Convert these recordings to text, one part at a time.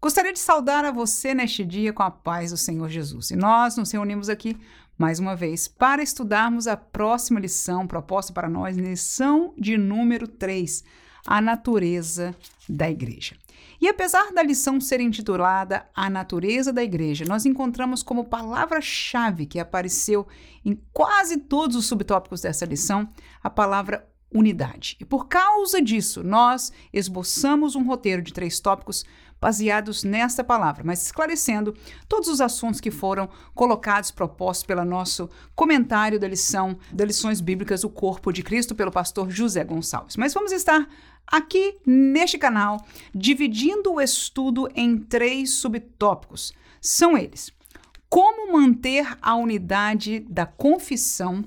Gostaria de saudar a você neste dia com a paz do Senhor Jesus. E nós nos reunimos aqui mais uma vez para estudarmos a próxima lição proposta para nós, lição de número 3, a natureza da igreja. E apesar da lição ser intitulada A Natureza da Igreja, nós encontramos como palavra-chave que apareceu em quase todos os subtópicos dessa lição a palavra unidade. E por causa disso, nós esboçamos um roteiro de três tópicos baseados nesta palavra, mas esclarecendo todos os assuntos que foram colocados, propostos pelo nosso comentário da lição, das lições bíblicas O Corpo de Cristo, pelo pastor José Gonçalves. Mas vamos estar aqui neste canal dividindo o estudo em três subtópicos. São eles: como manter a unidade da confissão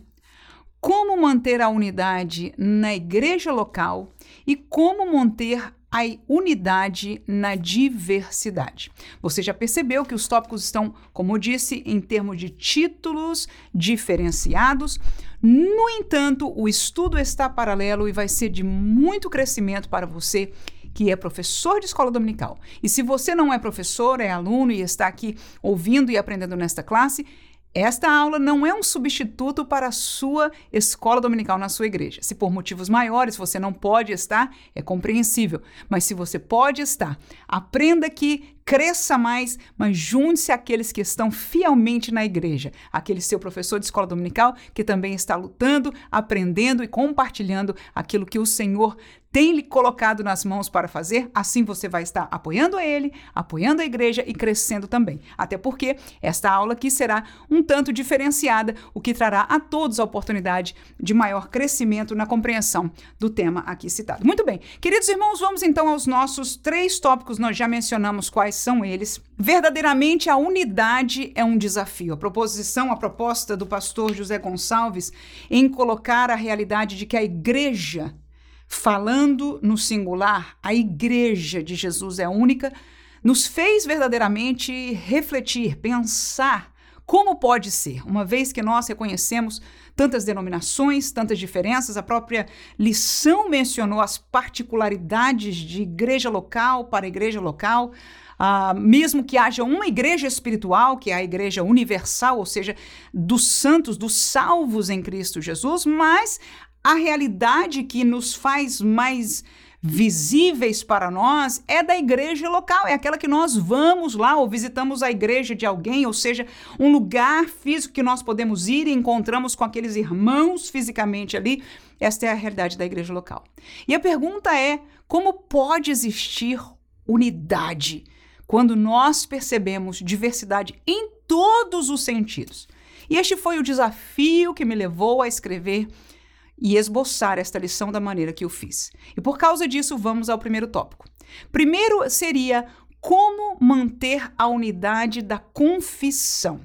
como manter a unidade na igreja local e como manter a unidade na diversidade. Você já percebeu que os tópicos estão, como eu disse, em termos de títulos diferenciados. No entanto, o estudo está paralelo e vai ser de muito crescimento para você que é professor de escola dominical. E se você não é professor, é aluno e está aqui ouvindo e aprendendo nesta classe, esta aula não é um substituto para a sua escola dominical na sua igreja. Se por motivos maiores você não pode estar, é compreensível. Mas se você pode estar, aprenda aqui, cresça mais, mas junte-se àqueles que estão fielmente na igreja. Aquele seu professor de escola dominical que também está lutando, aprendendo e compartilhando aquilo que o Senhor tem lhe colocado nas mãos para fazer, assim você vai estar apoiando a ele, apoiando a igreja e crescendo também. Até porque esta aula aqui será um tanto diferenciada, o que trará a todos a oportunidade de maior crescimento na compreensão do tema aqui citado. Muito bem, queridos irmãos, vamos então aos nossos três tópicos, nós já mencionamos quais são eles. Verdadeiramente a unidade é um desafio. A proposição, a proposta do pastor José Gonçalves em colocar a realidade de que a igreja falando no singular, a igreja de Jesus é única, nos fez verdadeiramente refletir, pensar como pode ser, uma vez que nós reconhecemos tantas denominações, tantas diferenças, a própria lição mencionou as particularidades de igreja local para igreja local, Uh, mesmo que haja uma igreja espiritual, que é a igreja universal, ou seja, dos santos, dos salvos em Cristo Jesus, mas a realidade que nos faz mais visíveis para nós é da igreja local, é aquela que nós vamos lá ou visitamos a igreja de alguém, ou seja, um lugar físico que nós podemos ir e encontramos com aqueles irmãos fisicamente ali. Esta é a realidade da igreja local. E a pergunta é: como pode existir unidade quando nós percebemos diversidade em todos os sentidos? E este foi o desafio que me levou a escrever e esboçar esta lição da maneira que eu fiz. E por causa disso, vamos ao primeiro tópico. Primeiro seria como manter a unidade da confissão.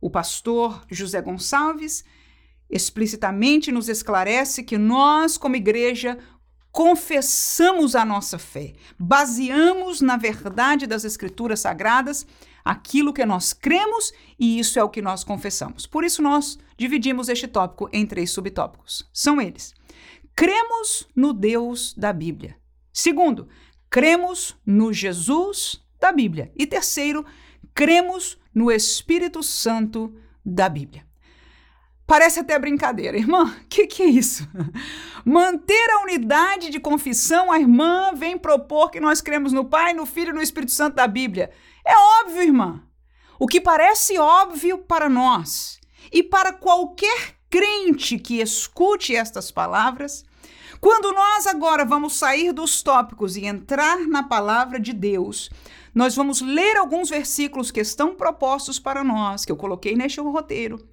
O pastor José Gonçalves explicitamente nos esclarece que nós, como igreja, confessamos a nossa fé, baseamos na verdade das Escrituras Sagradas aquilo que nós cremos e isso é o que nós confessamos. Por isso, nós dividimos este tópico em três subtópicos. São eles: cremos no Deus da Bíblia. Segundo, cremos no Jesus da Bíblia. E terceiro, cremos no Espírito Santo da Bíblia. Parece até brincadeira, irmã. O que, que é isso? Manter a unidade de confissão, a irmã vem propor que nós cremos no Pai, no Filho e no Espírito Santo da Bíblia. É óbvio, irmã. O que parece óbvio para nós e para qualquer crente que escute estas palavras, quando nós agora vamos sair dos tópicos e entrar na palavra de Deus, nós vamos ler alguns versículos que estão propostos para nós, que eu coloquei neste roteiro.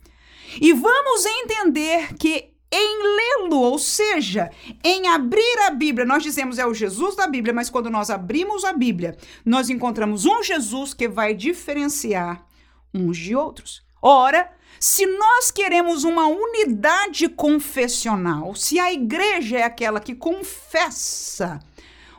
E vamos entender que em lê-lo, ou seja, em abrir a Bíblia. Nós dizemos é o Jesus da Bíblia, mas quando nós abrimos a Bíblia, nós encontramos um Jesus que vai diferenciar uns de outros. Ora, se nós queremos uma unidade confessional, se a igreja é aquela que confessa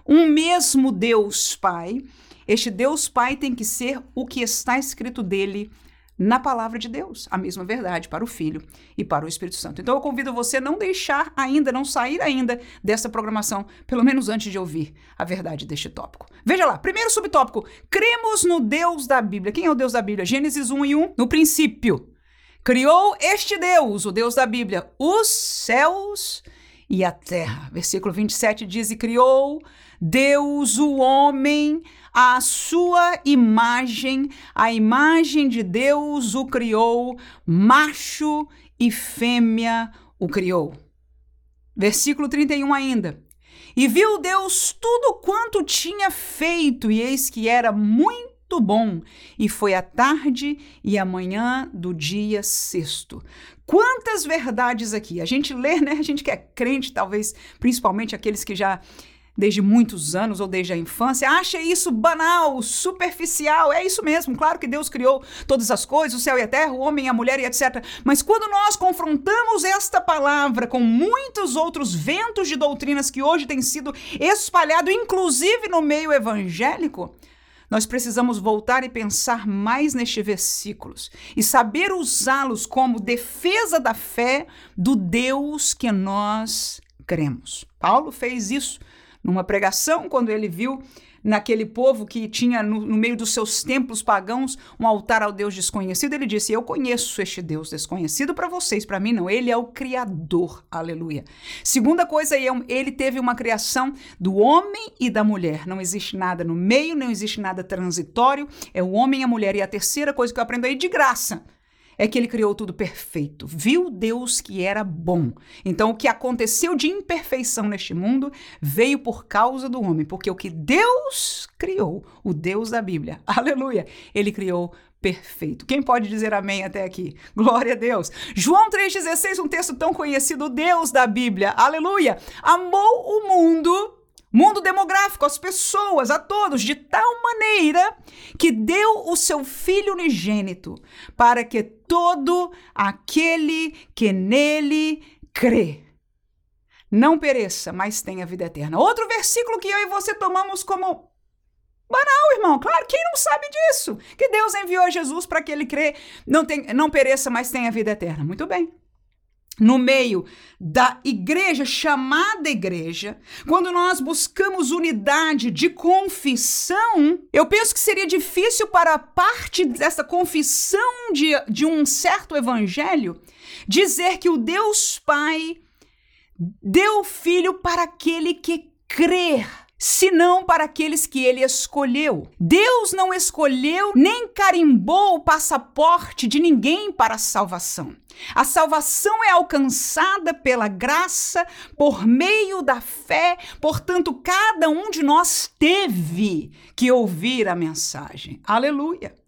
um mesmo Deus Pai, este Deus Pai tem que ser o que está escrito dele na palavra de Deus, a mesma verdade para o Filho e para o Espírito Santo. Então eu convido você a não deixar ainda, não sair ainda dessa programação, pelo menos antes de ouvir a verdade deste tópico. Veja lá, primeiro subtópico: cremos no Deus da Bíblia. Quem é o Deus da Bíblia? Gênesis 1 e 1. No princípio, criou este Deus, o Deus da Bíblia, os céus e a terra. Versículo 27 diz: E criou Deus o homem à sua imagem, a imagem de Deus o criou, macho e fêmea o criou. Versículo 31 ainda. E viu Deus tudo quanto tinha feito, e eis que era muito bom. E foi a tarde e a manhã do dia sexto. Quantas verdades aqui! A gente lê, né? A gente que é crente, talvez, principalmente aqueles que já desde muitos anos ou desde a infância, acha isso banal, superficial. É isso mesmo, claro que Deus criou todas as coisas, o céu e a terra, o homem e a mulher e etc. Mas quando nós confrontamos esta palavra com muitos outros ventos de doutrinas que hoje têm sido espalhados, inclusive no meio evangélico, nós precisamos voltar e pensar mais nestes versículos e saber usá-los como defesa da fé do Deus que nós cremos. Paulo fez isso numa pregação, quando ele viu naquele povo que tinha no, no, meio dos seus templos pagãos um altar ao Deus desconhecido, ele disse: Eu conheço este Deus desconhecido para vocês, para mim não. Ele é o Criador. Aleluia. Segunda coisa, ele teve uma criação do homem e da mulher. Não existe nada no meio, não existe nada transitório. É o homem e a mulher. E a terceira coisa que eu aprendo aí de graça é que ele criou tudo perfeito. Viu Deus que era bom. Então, o que aconteceu de imperfeição neste mundo veio por causa do homem, porque o que Deus criou, o Deus da Bíblia, aleluia, ele criou perfeito. Quem pode dizer amém até aqui? Glória a Deus. João 3,16, um texto tão conhecido, Deus da Bíblia, aleluia, amou o mundo mundo demográfico, as pessoas, a todos, de tal maneira que deu o seu Filho unigênito, para que todo aquele que nele crê não pereça, mas tenha vida eterna. Outro versículo que eu e você tomamos como banal, irmão. Claro, quem não sabe disso? Que Deus enviou Jesus para que ele crê, não, tem, não pereça, mas tenha vida eterna. Muito bem no meio da igreja, chamada igreja, quando nós buscamos unidade de confissão, eu penso que seria difícil para parte dessa confissão de, de um certo evangelho dizer que o Deus Pai deu Filho para aquele que crer senão para aqueles que ele escolheu. Deus não escolheu nem carimbou o passaporte de ninguém para a salvação. A salvação é alcançada pela graça, por meio da fé, portanto, cada um de nós teve que ouvir a mensagem. Aleluia.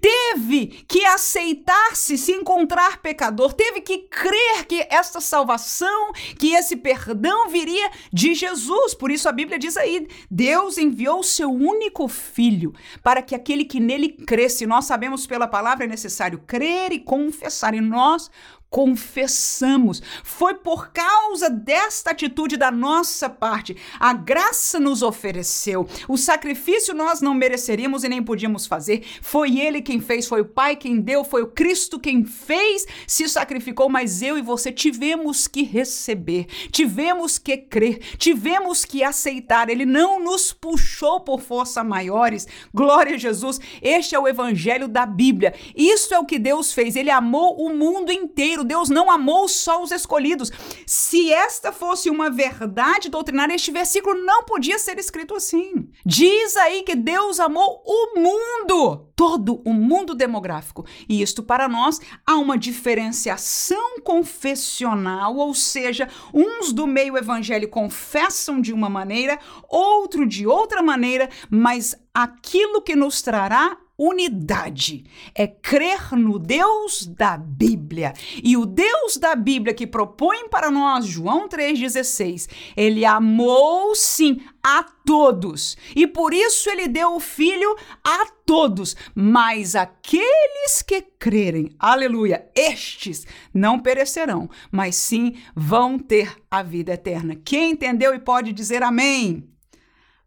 Teve que aceitar-se, se encontrar pecador, teve que crer que esta salvação, que esse perdão viria de Jesus. Por isso a Bíblia diz aí: Deus enviou o seu único filho para que aquele que nele cresce, nós sabemos pela palavra é necessário crer e confessar, e nós confessamos. Foi por causa desta atitude da nossa parte. A graça nos ofereceu. O sacrifício nós não mereceríamos e nem podíamos fazer. Foi Ele quem fez, foi o Pai quem deu, foi o Cristo quem fez, se sacrificou, mas eu e você tivemos que receber, tivemos que crer, tivemos que aceitar. Ele não nos puxou por força maiores. Glória a Jesus. Este é o evangelho da Bíblia. Isso é o que Deus fez. Ele amou o mundo inteiro Deus não amou só os escolhidos. Se esta fosse uma verdade doutrinária, este versículo não podia ser escrito assim. Diz aí que Deus amou o mundo, todo o mundo demográfico. E isto para nós há uma diferenciação confessional, ou seja, uns do meio evangélico confessam de uma maneira, outro de outra maneira, mas aquilo que nos trará unidade, é crer no Deus da Bíblia. E o Deus da Bíblia que propõe para nós, João 3,16, ele amou sim a todos. E por isso ele deu o filho a todos. Mas aqueles que crerem, aleluia, estes não perecerão, mas sim vão ter a vida eterna. Quem entendeu e pode dizer amém?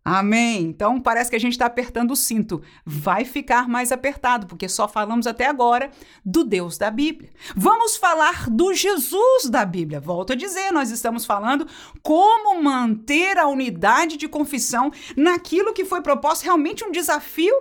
Amém. Então parece que a gente está apertando o cinto. Vai ficar mais apertado, porque só falamos até agora do Deus da Bíblia. Vamos falar do Jesus da Bíblia. Volto a dizer, nós estamos falando como manter a unidade de confissão naquilo que foi proposto realmente um desafio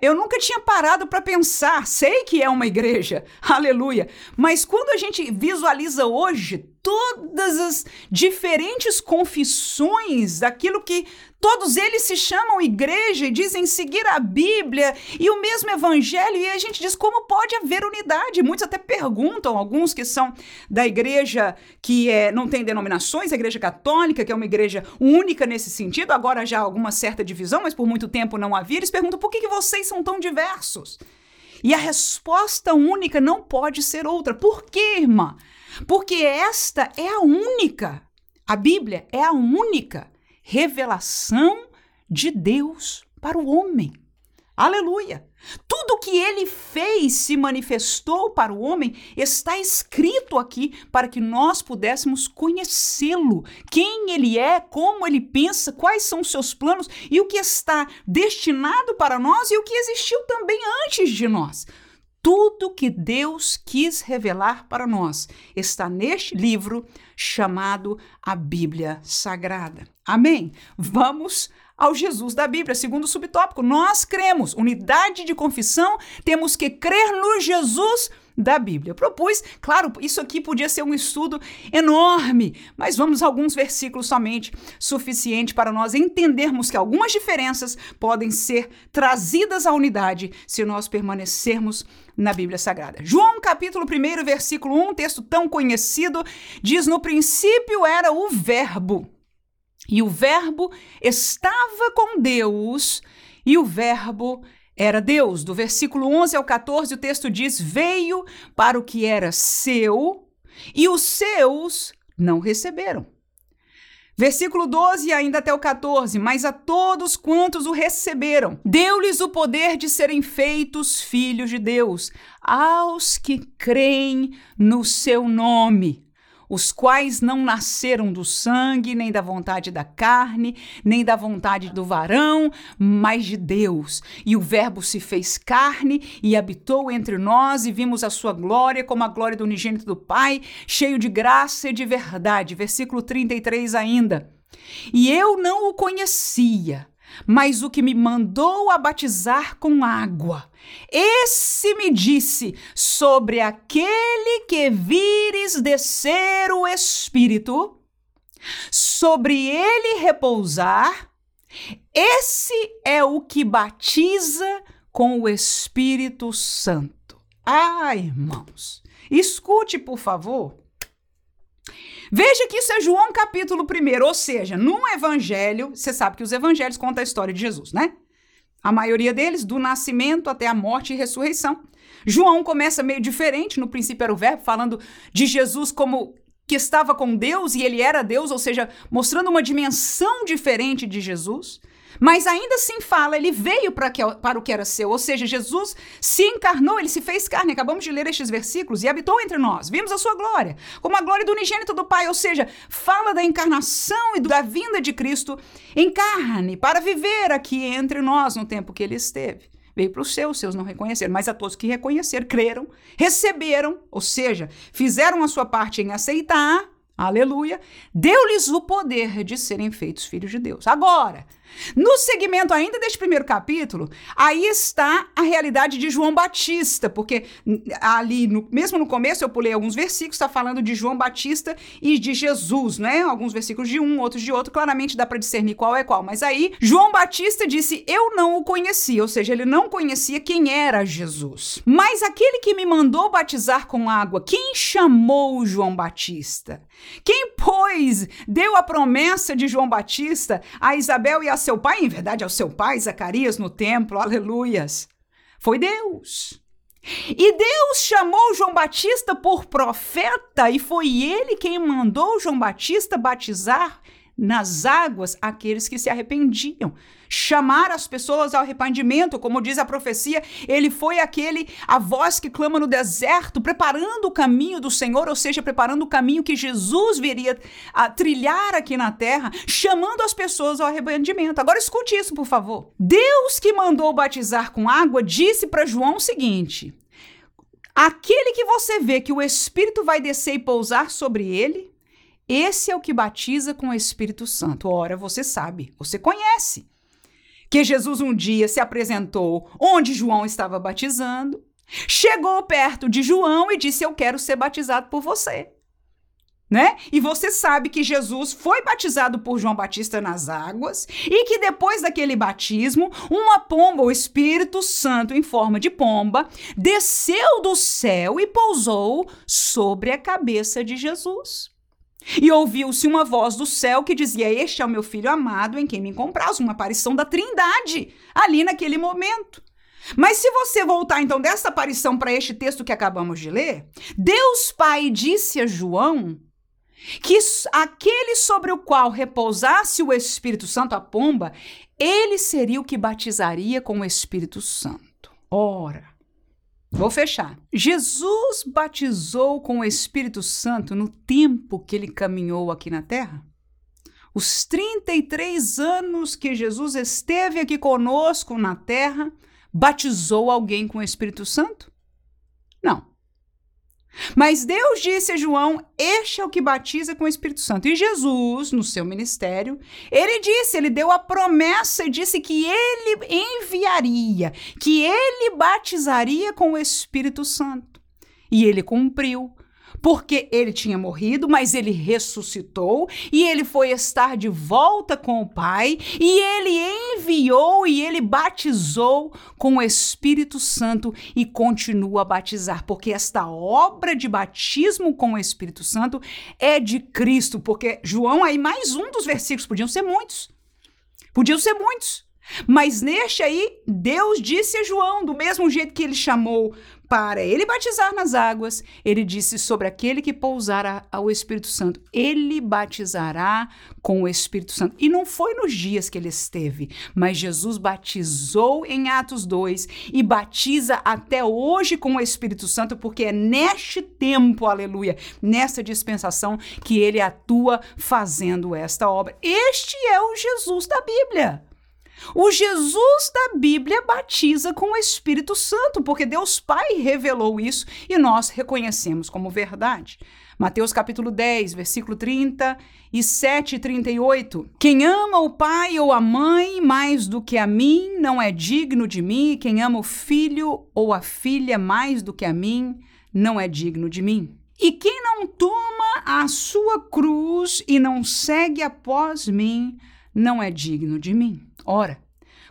eu nunca tinha parado para pensar. Sei que é uma igreja, aleluia. Mas quando a gente visualiza hoje todas as diferentes confissões daquilo que todos eles se chamam igreja e dizem seguir a Bíblia e o mesmo evangelho, e a gente diz como pode haver unidade. Muitos até perguntam, alguns que são da igreja que é, não tem denominações, a igreja católica, que é uma igreja única nesse sentido, agora já há alguma certa divisão, mas por muito tempo não havia, eles perguntam por que, que vocês são tão diversos? E a resposta única não pode ser outra. Por quê, irmã? Porque esta é a única, a Bíblia é a única revelação de Deus para o homem. Aleluia! Tudo que ele fez se manifestou para o homem está escrito aqui para que nós pudéssemos conhecê-lo, quem ele é, como ele pensa, quais são os seus planos e o que está destinado para nós e o que existiu também antes de nós. Tudo que Deus quis revelar para nós está neste livro chamado a Bíblia Sagrada. Amém? Vamos ao Jesus da Bíblia, segundo o subtópico. Nós cremos, unidade de confissão, temos que crer no Jesus da Bíblia. Eu propus, claro, isso aqui podia ser um estudo enorme, mas vamos a alguns versículos somente, suficiente para nós entendermos que algumas diferenças podem ser trazidas à unidade se nós permanecermos na Bíblia Sagrada. João, capítulo 1, versículo 1, texto tão conhecido, diz: No princípio era o Verbo, e o Verbo estava com Deus, e o Verbo era Deus. Do versículo 11 ao 14, o texto diz: Veio para o que era seu, e os seus não receberam. Versículo 12 ainda até o 14: Mas a todos quantos o receberam, deu-lhes o poder de serem feitos filhos de Deus, aos que creem no seu nome os quais não nasceram do sangue, nem da vontade da carne, nem da vontade do varão, mas de Deus. E o Verbo se fez carne e habitou entre nós, e vimos a sua glória como a glória do unigênito do Pai, cheio de graça e de verdade. Versículo 33 ainda. E eu não o conhecia mas o que me mandou a batizar com água. Esse me disse: sobre aquele que vires descer o Espírito, sobre ele repousar, esse é o que batiza com o Espírito Santo. Ah, irmãos, escute, por favor. Veja que isso é João capítulo 1, ou seja, num evangelho, você sabe que os evangelhos contam a história de Jesus, né? A maioria deles, do nascimento até a morte e ressurreição. João começa meio diferente, no princípio era o verbo, falando de Jesus como que estava com Deus e ele era Deus, ou seja, mostrando uma dimensão diferente de Jesus. Mas ainda assim fala, ele veio para, que, para o que era seu, ou seja, Jesus se encarnou, ele se fez carne. Acabamos de ler estes versículos e habitou entre nós. Vimos a sua glória, como a glória do unigênito do Pai, ou seja, fala da encarnação e da vinda de Cristo em carne para viver aqui entre nós no tempo que ele esteve. Veio para os seus, seus não reconheceram, mas a todos que reconheceram, creram, receberam, ou seja, fizeram a sua parte em aceitar, aleluia, deu-lhes o poder de serem feitos filhos de Deus. Agora, no segmento ainda deste primeiro capítulo, aí está a realidade de João Batista, porque ali, no, mesmo no começo, eu pulei alguns versículos, está falando de João Batista e de Jesus, né? Alguns versículos de um, outros de outro, claramente dá para discernir qual é qual. Mas aí, João Batista disse: Eu não o conhecia, ou seja, ele não conhecia quem era Jesus. Mas aquele que me mandou batizar com água, quem chamou João Batista? Quem, pois, deu a promessa de João Batista a Isabel e a seu pai, em verdade, ao seu pai, Zacarias, no templo, aleluias. Foi Deus. E Deus chamou João Batista por profeta, e foi ele quem mandou João Batista batizar nas águas aqueles que se arrependiam. Chamar as pessoas ao arrependimento, como diz a profecia, ele foi aquele, a voz que clama no deserto, preparando o caminho do Senhor, ou seja, preparando o caminho que Jesus viria a trilhar aqui na terra, chamando as pessoas ao arrependimento. Agora escute isso, por favor. Deus que mandou batizar com água disse para João o seguinte: Aquele que você vê que o Espírito vai descer e pousar sobre ele, esse é o que batiza com o Espírito Santo. Ora, você sabe, você conhece que Jesus um dia se apresentou onde João estava batizando, chegou perto de João e disse: Eu quero ser batizado por você. Né? E você sabe que Jesus foi batizado por João Batista nas águas e que depois daquele batismo, uma pomba, o Espírito Santo em forma de pomba, desceu do céu e pousou sobre a cabeça de Jesus. E ouviu-se uma voz do céu que dizia: Este é o meu filho amado em quem me compraz, uma aparição da Trindade ali naquele momento. Mas se você voltar então dessa aparição para este texto que acabamos de ler, Deus Pai disse a João que aquele sobre o qual repousasse o Espírito Santo, a pomba, ele seria o que batizaria com o Espírito Santo. Ora, Vou fechar. Jesus batizou com o Espírito Santo no tempo que ele caminhou aqui na terra? Os 33 anos que Jesus esteve aqui conosco na terra, batizou alguém com o Espírito Santo? Não. Mas Deus disse a João: Este é o que batiza com o Espírito Santo. E Jesus, no seu ministério, ele disse, ele deu a promessa e disse que ele enviaria, que ele batizaria com o Espírito Santo. E ele cumpriu porque ele tinha morrido, mas ele ressuscitou e ele foi estar de volta com o Pai e ele enviou e ele batizou com o Espírito Santo e continua a batizar, porque esta obra de batismo com o Espírito Santo é de Cristo, porque João aí mais um dos versículos, podiam ser muitos. Podiam ser muitos. Mas neste aí, Deus disse a João, do mesmo jeito que ele chamou para ele batizar nas águas, ele disse sobre aquele que pousar ao Espírito Santo, ele batizará com o Espírito Santo. E não foi nos dias que ele esteve, mas Jesus batizou em Atos 2 e batiza até hoje com o Espírito Santo, porque é neste tempo, aleluia, nessa dispensação que ele atua fazendo esta obra. Este é o Jesus da Bíblia. O Jesus da Bíblia batiza com o Espírito Santo, porque Deus Pai revelou isso e nós reconhecemos como verdade. Mateus capítulo 10, versículo 37 e 38. Quem ama o pai ou a mãe mais do que a mim não é digno de mim, quem ama o filho ou a filha mais do que a mim não é digno de mim. E quem não toma a sua cruz e não segue após mim, não é digno de mim. Ora,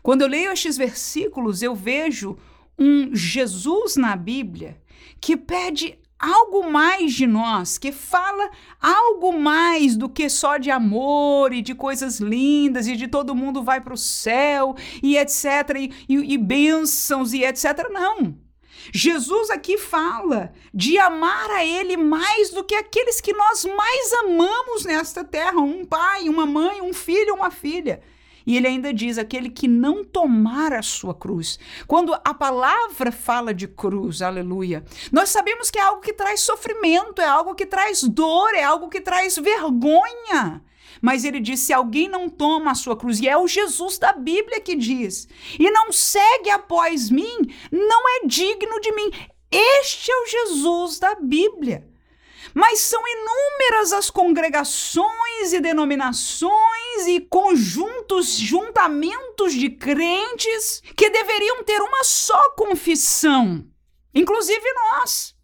quando eu leio estes versículos, eu vejo um Jesus na Bíblia que pede algo mais de nós, que fala algo mais do que só de amor e de coisas lindas e de todo mundo vai para o céu e etc. E, e, e bênçãos e etc. Não. Jesus aqui fala de amar a Ele mais do que aqueles que nós mais amamos nesta terra: um pai, uma mãe, um filho, uma filha. E ele ainda diz: aquele que não tomar a sua cruz. Quando a palavra fala de cruz, aleluia, nós sabemos que é algo que traz sofrimento, é algo que traz dor, é algo que traz vergonha. Mas ele diz: se alguém não toma a sua cruz, e é o Jesus da Bíblia que diz, e não segue após mim, não é digno de mim. Este é o Jesus da Bíblia. Mas são inúmeras as congregações e denominações e conjuntos, juntamentos de crentes que deveriam ter uma só confissão, inclusive nós.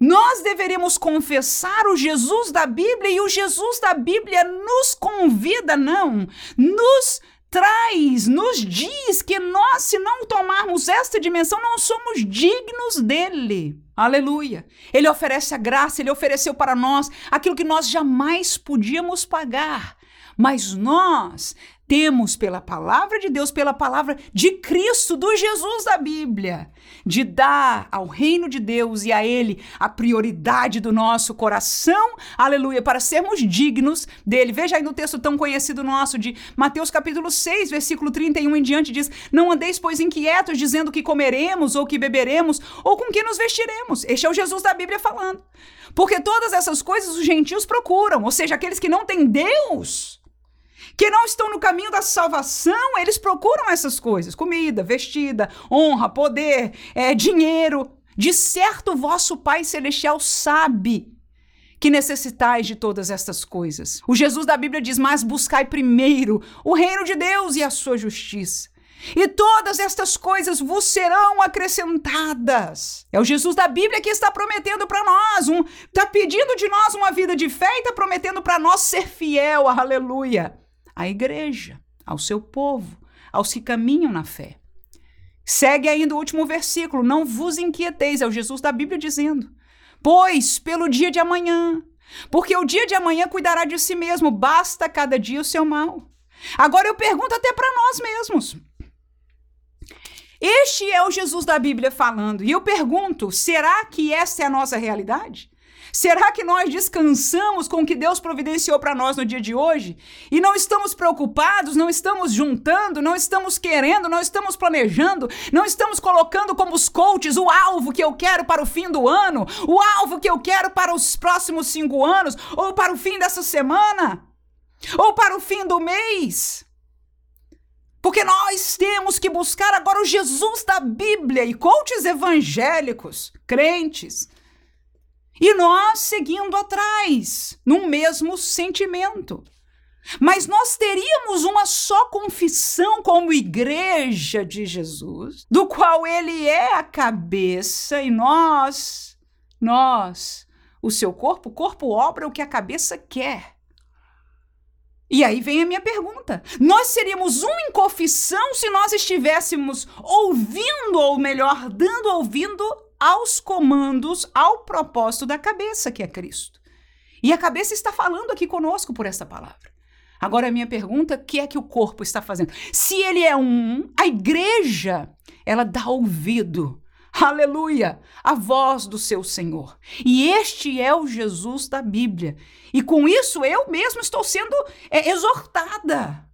Nós deveríamos confessar o Jesus da Bíblia e o Jesus da Bíblia nos convida, não, nos traz, nos diz que nós, se não tomarmos esta dimensão, não somos dignos dele. Aleluia. Ele oferece a graça, ele ofereceu para nós aquilo que nós jamais podíamos pagar. Mas nós temos pela palavra de Deus, pela palavra de Cristo, do Jesus da Bíblia, de dar ao reino de Deus e a Ele a prioridade do nosso coração, aleluia, para sermos dignos dele. Veja aí no texto tão conhecido nosso de Mateus capítulo 6, versículo 31 em diante, diz: Não andeis, pois, inquietos, dizendo que comeremos, ou que beberemos, ou com que nos vestiremos. Este é o Jesus da Bíblia falando. Porque todas essas coisas os gentios procuram, ou seja, aqueles que não têm Deus que não estão no caminho da salvação, eles procuram essas coisas: comida, vestida, honra, poder, é, dinheiro. De certo, vosso Pai Celestial sabe que necessitais de todas estas coisas. O Jesus da Bíblia diz: Mas buscai primeiro o reino de Deus e a sua justiça. E todas estas coisas vos serão acrescentadas. É o Jesus da Bíblia que está prometendo para nós, um, está pedindo de nós uma vida de fé e está prometendo para nós ser fiel, aleluia à igreja, ao seu povo, aos que caminham na fé. Segue ainda o último versículo: Não vos inquieteis, é o Jesus da Bíblia dizendo. Pois pelo dia de amanhã, porque o dia de amanhã cuidará de si mesmo, basta cada dia o seu mal. Agora eu pergunto até para nós mesmos. Este é o Jesus da Bíblia falando, e eu pergunto: será que essa é a nossa realidade? Será que nós descansamos com o que Deus providenciou para nós no dia de hoje? E não estamos preocupados, não estamos juntando, não estamos querendo, não estamos planejando, não estamos colocando como os coaches o alvo que eu quero para o fim do ano, o alvo que eu quero para os próximos cinco anos, ou para o fim dessa semana, ou para o fim do mês? Porque nós temos que buscar agora o Jesus da Bíblia e coaches evangélicos, crentes, e nós seguindo atrás, num mesmo sentimento. Mas nós teríamos uma só confissão como igreja de Jesus, do qual ele é a cabeça e nós, nós, o seu corpo, o corpo obra o que a cabeça quer. E aí vem a minha pergunta: nós seríamos um em confissão se nós estivéssemos ouvindo, ou melhor, dando ouvindo aos comandos, ao propósito da cabeça, que é Cristo. E a cabeça está falando aqui conosco por essa palavra. Agora, a minha pergunta: o que é que o corpo está fazendo? Se ele é um, a igreja, ela dá ouvido, aleluia, à voz do seu Senhor. E este é o Jesus da Bíblia. E com isso eu mesmo estou sendo é, exortada.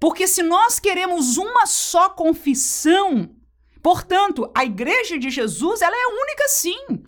Porque se nós queremos uma só confissão, Portanto, a igreja de Jesus, ela é única sim.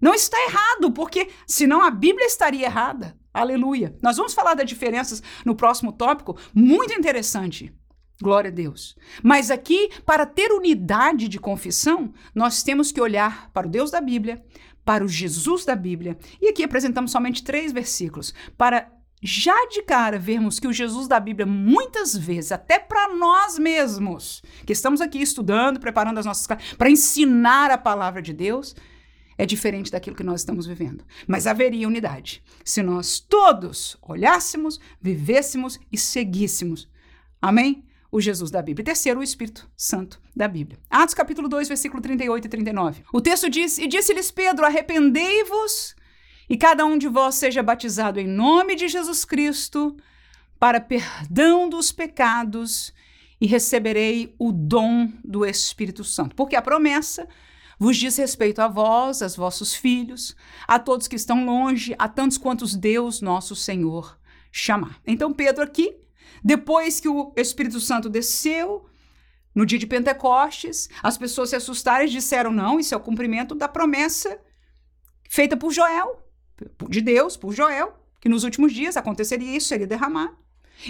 Não está errado, porque senão a Bíblia estaria errada. Aleluia. Nós vamos falar das diferenças no próximo tópico, muito interessante. Glória a Deus. Mas aqui, para ter unidade de confissão, nós temos que olhar para o Deus da Bíblia, para o Jesus da Bíblia. E aqui apresentamos somente três versículos para já de cara vermos que o Jesus da Bíblia, muitas vezes, até para nós mesmos, que estamos aqui estudando, preparando as nossas para ensinar a palavra de Deus, é diferente daquilo que nós estamos vivendo. Mas haveria unidade se nós todos olhássemos, vivêssemos e seguíssemos. Amém? O Jesus da Bíblia. Terceiro, o Espírito Santo da Bíblia. Atos capítulo 2, versículo 38 e 39. O texto diz: E disse-lhes Pedro: Arrependei-vos e cada um de vós seja batizado em nome de Jesus Cristo para perdão dos pecados e receberei o dom do Espírito Santo. Porque a promessa vos diz respeito a vós, aos vossos filhos, a todos que estão longe, a tantos quantos Deus, nosso Senhor, chamar. Então, Pedro aqui, depois que o Espírito Santo desceu, no dia de Pentecostes, as pessoas se assustaram e disseram: não, isso é o cumprimento da promessa feita por Joel de Deus, por Joel, que nos últimos dias aconteceria isso, seria derramado.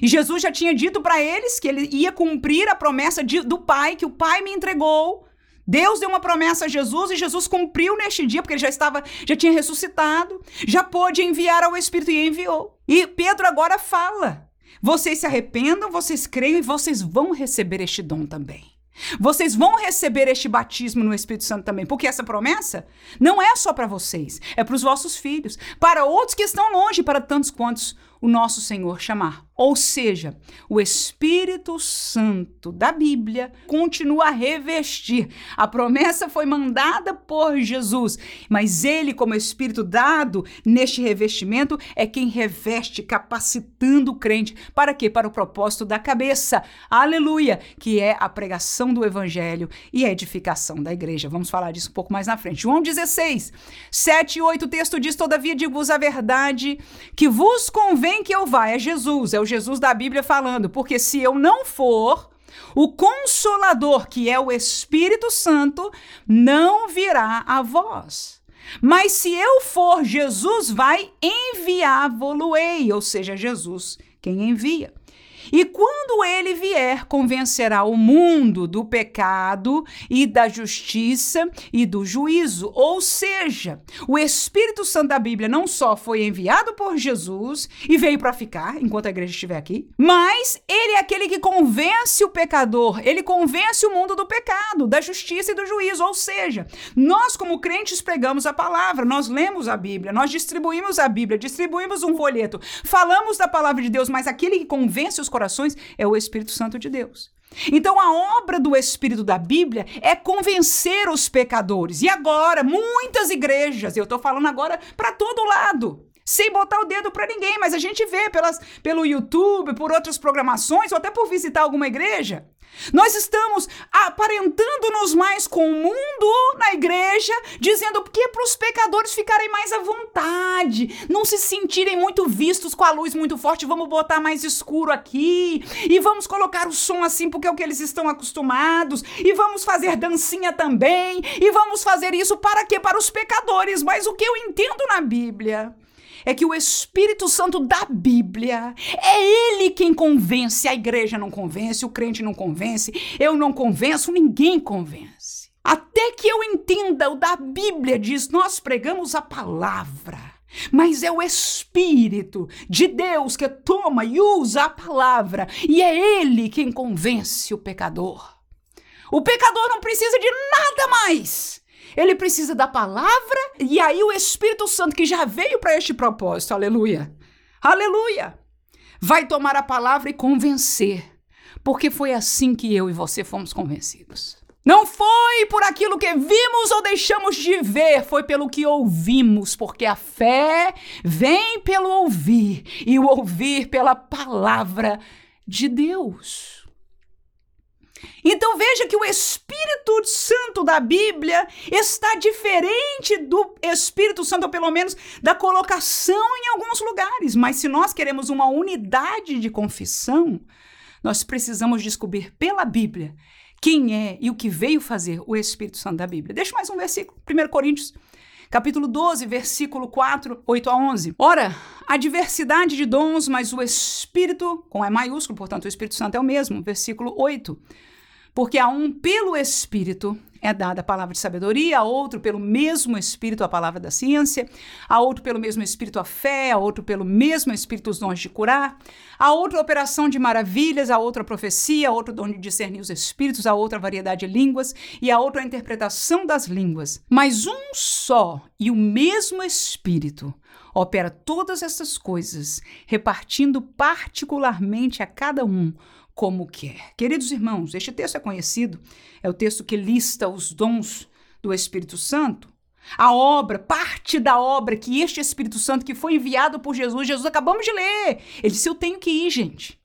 E Jesus já tinha dito para eles que ele ia cumprir a promessa de, do Pai, que o Pai me entregou. Deus deu uma promessa a Jesus e Jesus cumpriu neste dia, porque ele já estava, já tinha ressuscitado, já pôde enviar ao Espírito e enviou. E Pedro agora fala: vocês se arrependam, vocês creiam e vocês vão receber este dom também. Vocês vão receber este batismo no Espírito Santo também, porque essa promessa não é só para vocês, é para os vossos filhos, para outros que estão longe, para tantos quantos o nosso Senhor chamar. Ou seja, o Espírito Santo da Bíblia continua a revestir. A promessa foi mandada por Jesus, mas ele, como Espírito dado neste revestimento, é quem reveste, capacitando o crente. Para quê? Para o propósito da cabeça. Aleluia! Que é a pregação do Evangelho e a edificação da igreja. Vamos falar disso um pouco mais na frente. João 16, 7 e 8, o texto diz: Todavia digo-vos a verdade, que vos convém que eu vá. É Jesus, é o Jesus da Bíblia falando, porque se eu não for, o Consolador, que é o Espírito Santo, não virá a vós. Mas se eu for, Jesus vai enviar-vos-ei, ou seja, Jesus quem envia. E quando ele vier, convencerá o mundo do pecado e da justiça e do juízo. Ou seja, o Espírito Santo da Bíblia não só foi enviado por Jesus e veio para ficar enquanto a igreja estiver aqui, mas ele é aquele que convence o pecador, ele convence o mundo do pecado, da justiça e do juízo. Ou seja, nós, como crentes, pregamos a palavra, nós lemos a Bíblia, nós distribuímos a Bíblia, distribuímos um folheto, falamos da palavra de Deus, mas aquele que convence os corações é o Espírito Santo de Deus. Então, a obra do Espírito da Bíblia é convencer os pecadores. E agora, muitas igrejas, eu estou falando agora para todo lado, sem botar o dedo para ninguém, mas a gente vê pelas, pelo YouTube, por outras programações, ou até por visitar alguma igreja, nós estamos aparentando-nos mais com o mundo na igreja, dizendo que é para os pecadores ficarem mais à vontade, não se sentirem muito vistos com a luz muito forte, vamos botar mais escuro aqui, e vamos colocar o som assim porque é o que eles estão acostumados, e vamos fazer dancinha também, e vamos fazer isso para quê? Para os pecadores, mas o que eu entendo na Bíblia é que o Espírito Santo da Bíblia é ele quem convence. A igreja não convence, o crente não convence, eu não convenço, ninguém convence. Até que eu entenda o da Bíblia diz: nós pregamos a palavra. Mas é o Espírito de Deus que toma e usa a palavra, e é Ele quem convence o pecador. O pecador não precisa de nada mais ele precisa da palavra e aí o Espírito Santo que já veio para este propósito, aleluia. Aleluia. Vai tomar a palavra e convencer, porque foi assim que eu e você fomos convencidos. Não foi por aquilo que vimos ou deixamos de ver, foi pelo que ouvimos, porque a fé vem pelo ouvir e o ouvir pela palavra de Deus. Então veja que o Espírito Santo da Bíblia está diferente do Espírito Santo, ou pelo menos da colocação em alguns lugares. Mas se nós queremos uma unidade de confissão, nós precisamos descobrir pela Bíblia quem é e o que veio fazer o Espírito Santo da Bíblia. Deixa mais um versículo, 1 Coríntios capítulo 12, versículo 4, 8 a 11. Ora, a diversidade de dons, mas o Espírito, com E maiúsculo, portanto, o Espírito Santo é o mesmo, versículo 8. Porque a um, pelo Espírito, é dada a palavra de sabedoria, a outro, pelo mesmo Espírito, a palavra da ciência, a outro, pelo mesmo Espírito, a fé, a outro, pelo mesmo Espírito, os dons de curar, a outra, operação de maravilhas, a outra, profecia, a outro, dom de discernir os Espíritos, a outra, variedade de línguas, e a outra, a interpretação das línguas. Mas um só e o mesmo Espírito opera todas essas coisas, repartindo particularmente a cada um como quer. Queridos irmãos, este texto é conhecido, é o texto que lista os dons do Espírito Santo. A obra, parte da obra que este Espírito Santo que foi enviado por Jesus, Jesus acabamos de ler. Ele disse: Eu tenho que ir, gente.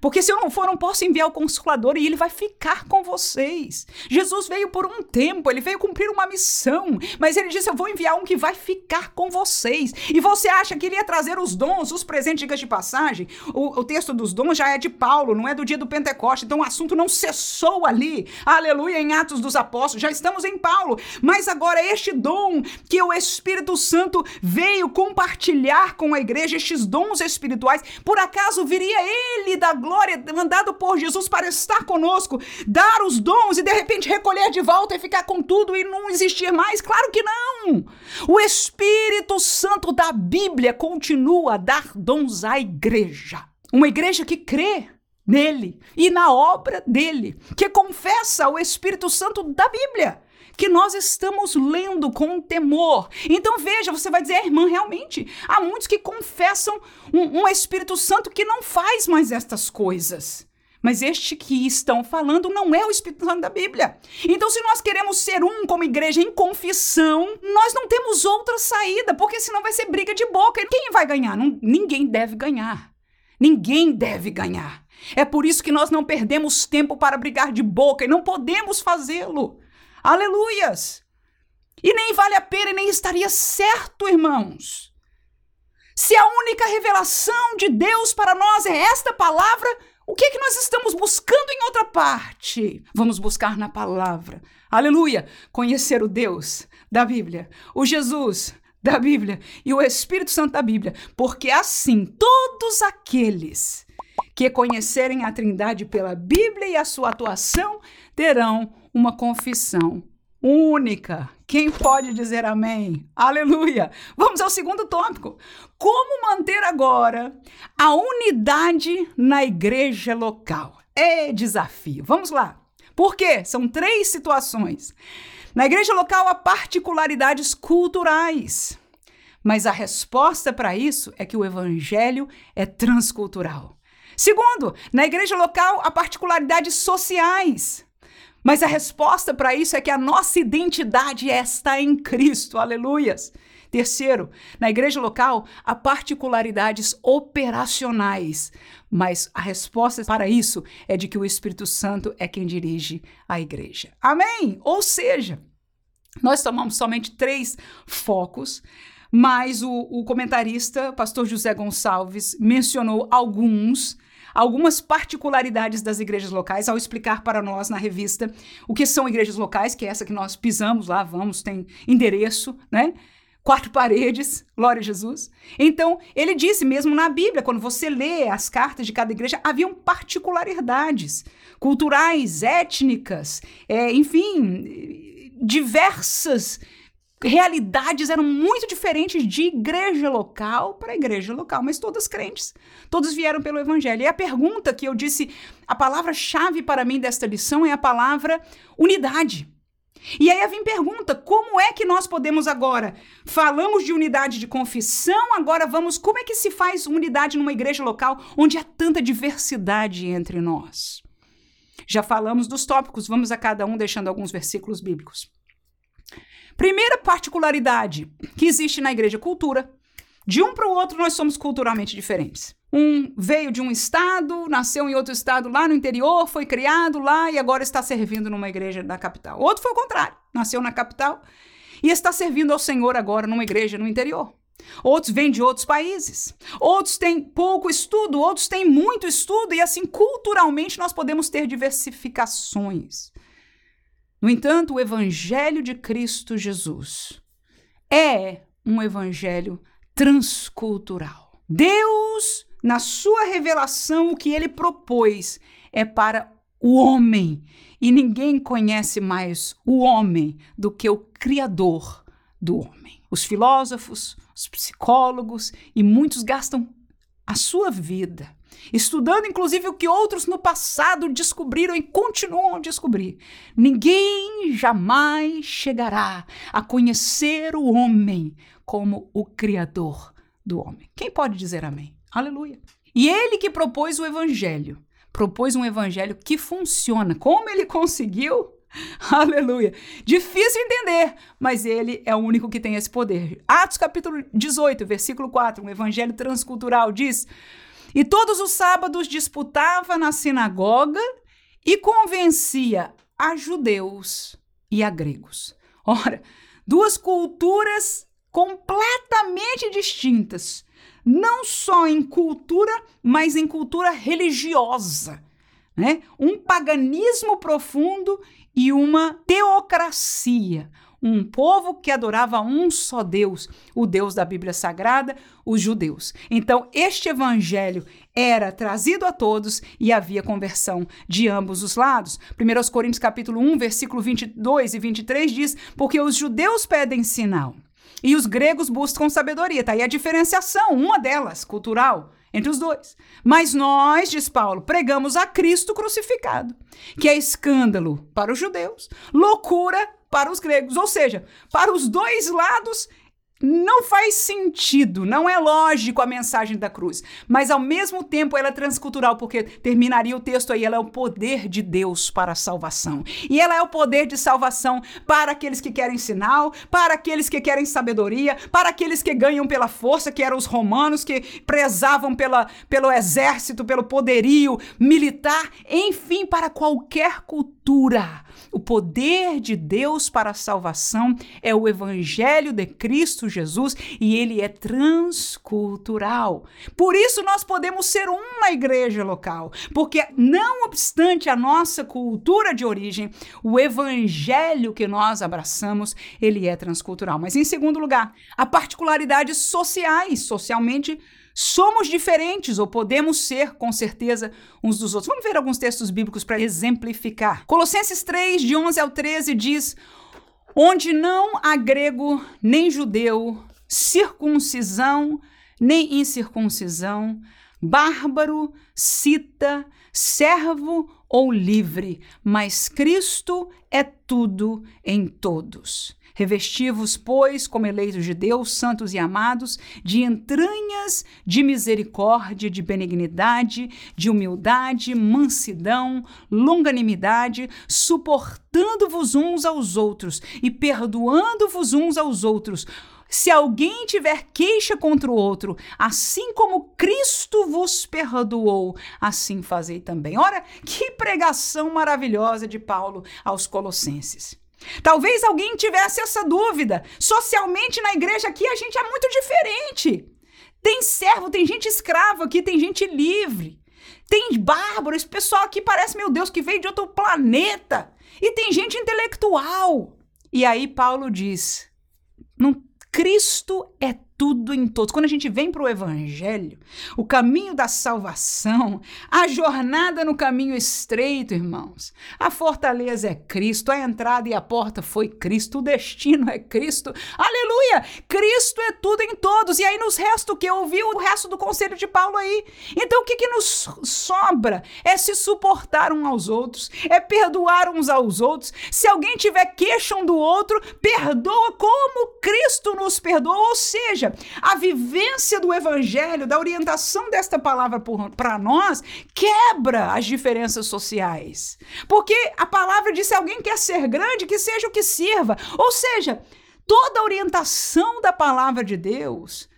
Porque se eu não for, não posso enviar o consolador e ele vai ficar com vocês. Jesus veio por um tempo, ele veio cumprir uma missão, mas ele disse: Eu vou enviar um que vai ficar com vocês. E você acha que ele ia trazer os dons, os presentes, de passagem? O, o texto dos dons já é de Paulo, não é do dia do Pentecoste, então o assunto não cessou ali. Aleluia, em Atos dos Apóstolos, já estamos em Paulo. Mas agora, este dom que o Espírito Santo veio compartilhar com a igreja, estes dons espirituais, por acaso viria ele da glória? Glória mandado por Jesus para estar conosco, dar os dons e de repente recolher de volta e ficar com tudo e não existir mais? Claro que não! O Espírito Santo da Bíblia continua a dar dons à igreja. Uma igreja que crê nele e na obra dele, que confessa o Espírito Santo da Bíblia que nós estamos lendo com temor. Então veja, você vai dizer, é, irmã, realmente, há muitos que confessam um, um Espírito Santo que não faz mais estas coisas. Mas este que estão falando não é o Espírito Santo da Bíblia. Então, se nós queremos ser um como igreja em confissão, nós não temos outra saída, porque senão vai ser briga de boca. E quem vai ganhar? Não, ninguém deve ganhar. Ninguém deve ganhar. É por isso que nós não perdemos tempo para brigar de boca e não podemos fazê-lo. Aleluias! E nem vale a pena e nem estaria certo, irmãos. Se a única revelação de Deus para nós é esta palavra, o que é que nós estamos buscando em outra parte? Vamos buscar na palavra. Aleluia! Conhecer o Deus da Bíblia, o Jesus da Bíblia e o Espírito Santo da Bíblia, porque assim todos aqueles que conhecerem a Trindade pela Bíblia e a sua atuação terão uma confissão única. Quem pode dizer amém? Aleluia! Vamos ao segundo tópico. Como manter agora a unidade na igreja local? É desafio. Vamos lá. Por quê? São três situações. Na igreja local há particularidades culturais. Mas a resposta para isso é que o evangelho é transcultural. Segundo, na igreja local há particularidades sociais. Mas a resposta para isso é que a nossa identidade está em Cristo. Aleluias. Terceiro, na igreja local há particularidades operacionais, mas a resposta para isso é de que o Espírito Santo é quem dirige a igreja. Amém? Ou seja, nós tomamos somente três focos, mas o, o comentarista, pastor José Gonçalves, mencionou alguns algumas particularidades das igrejas locais ao explicar para nós na revista o que são igrejas locais, que é essa que nós pisamos lá, vamos, tem endereço, né? Quatro paredes, glória a Jesus. Então, ele disse mesmo na Bíblia, quando você lê as cartas de cada igreja, haviam particularidades culturais, étnicas, é, enfim, diversas realidades eram muito diferentes de igreja local para igreja local, mas todas crentes. Todos vieram pelo evangelho. E a pergunta que eu disse, a palavra-chave para mim desta lição é a palavra unidade. E aí a Vim pergunta: como é que nós podemos agora? Falamos de unidade de confissão, agora vamos. Como é que se faz unidade numa igreja local onde há tanta diversidade entre nós? Já falamos dos tópicos, vamos a cada um deixando alguns versículos bíblicos. Primeira particularidade que existe na igreja cultura. De um para o outro, nós somos culturalmente diferentes. Um veio de um estado, nasceu em outro estado lá no interior, foi criado lá e agora está servindo numa igreja da capital. Outro foi o contrário, nasceu na capital e está servindo ao Senhor agora numa igreja no interior. Outros vêm de outros países, outros têm pouco estudo, outros têm muito estudo, e assim, culturalmente, nós podemos ter diversificações. No entanto, o Evangelho de Cristo Jesus é um evangelho transcultural. Deus, na sua revelação, o que ele propôs é para o homem. E ninguém conhece mais o homem do que o Criador do homem. Os filósofos, os psicólogos e muitos gastam a sua vida estudando inclusive o que outros no passado descobriram e continuam a descobrir. Ninguém jamais chegará a conhecer o homem como o Criador do homem. Quem pode dizer amém? Aleluia. E ele que propôs o evangelho, propôs um evangelho que funciona. Como ele conseguiu? Aleluia. Difícil entender, mas ele é o único que tem esse poder. Atos capítulo 18, versículo 4, um evangelho transcultural diz: e todos os sábados disputava na sinagoga e convencia a judeus e a gregos. Ora, duas culturas completamente distintas, não só em cultura, mas em cultura religiosa. Né? Um paganismo profundo e uma teocracia, um povo que adorava um só Deus, o Deus da Bíblia Sagrada, os judeus. Então, este evangelho era trazido a todos e havia conversão de ambos os lados. 1 Coríntios capítulo 1, versículo 22 e 23 diz: "Porque os judeus pedem sinal, e os gregos buscam sabedoria". Tá aí a diferenciação, uma delas, cultural, entre os dois. Mas nós, diz Paulo, pregamos a Cristo crucificado, que é escândalo para os judeus, loucura para os gregos. Ou seja, para os dois lados não faz sentido, não é lógico a mensagem da cruz, mas ao mesmo tempo ela é transcultural, porque terminaria o texto aí, ela é o poder de Deus para a salvação. E ela é o poder de salvação para aqueles que querem sinal, para aqueles que querem sabedoria, para aqueles que ganham pela força, que eram os romanos, que prezavam pela, pelo exército, pelo poderio militar, enfim, para qualquer cultura. O poder de Deus para a salvação é o evangelho de Cristo Jesus e ele é transcultural. Por isso nós podemos ser uma igreja local, porque não obstante a nossa cultura de origem, o evangelho que nós abraçamos, ele é transcultural. Mas em segundo lugar, a particularidades sociais, socialmente Somos diferentes, ou podemos ser, com certeza, uns dos outros. Vamos ver alguns textos bíblicos para exemplificar. Colossenses 3, de 11 ao 13, diz: onde não há grego nem judeu, circuncisão nem incircuncisão, bárbaro, cita, servo ou livre, mas Cristo é tudo em todos. Revestivos, pois, como eleitos de Deus, santos e amados, de entranhas de misericórdia, de benignidade, de humildade, mansidão, longanimidade, suportando-vos uns aos outros e perdoando-vos uns aos outros. Se alguém tiver queixa contra o outro, assim como Cristo vos perdoou, assim fazei também. Ora, que pregação maravilhosa de Paulo aos Colossenses. Talvez alguém tivesse essa dúvida. Socialmente na igreja aqui a gente é muito diferente. Tem servo, tem gente escrava aqui, tem gente livre. Tem bárbaro, esse pessoal aqui parece, meu Deus, que veio de outro planeta. E tem gente intelectual. E aí Paulo diz: não, Cristo é tudo em todos. Quando a gente vem para o Evangelho, o caminho da salvação, a jornada no caminho estreito, irmãos. A fortaleza é Cristo, a entrada e a porta foi Cristo, o destino é Cristo. Aleluia! Cristo é tudo em todos. E aí nos resta o que? Ouviu o resto do conselho de Paulo aí. Então o que, que nos sobra? É se suportar uns aos outros, é perdoar uns aos outros. Se alguém tiver queixa um do outro, perdoa como Cristo nos perdoa. Ou seja, a vivência do evangelho, da orientação desta palavra para nós, quebra as diferenças sociais. Porque a palavra diz: se alguém quer ser grande, que seja o que sirva. Ou seja, toda a orientação da palavra de Deus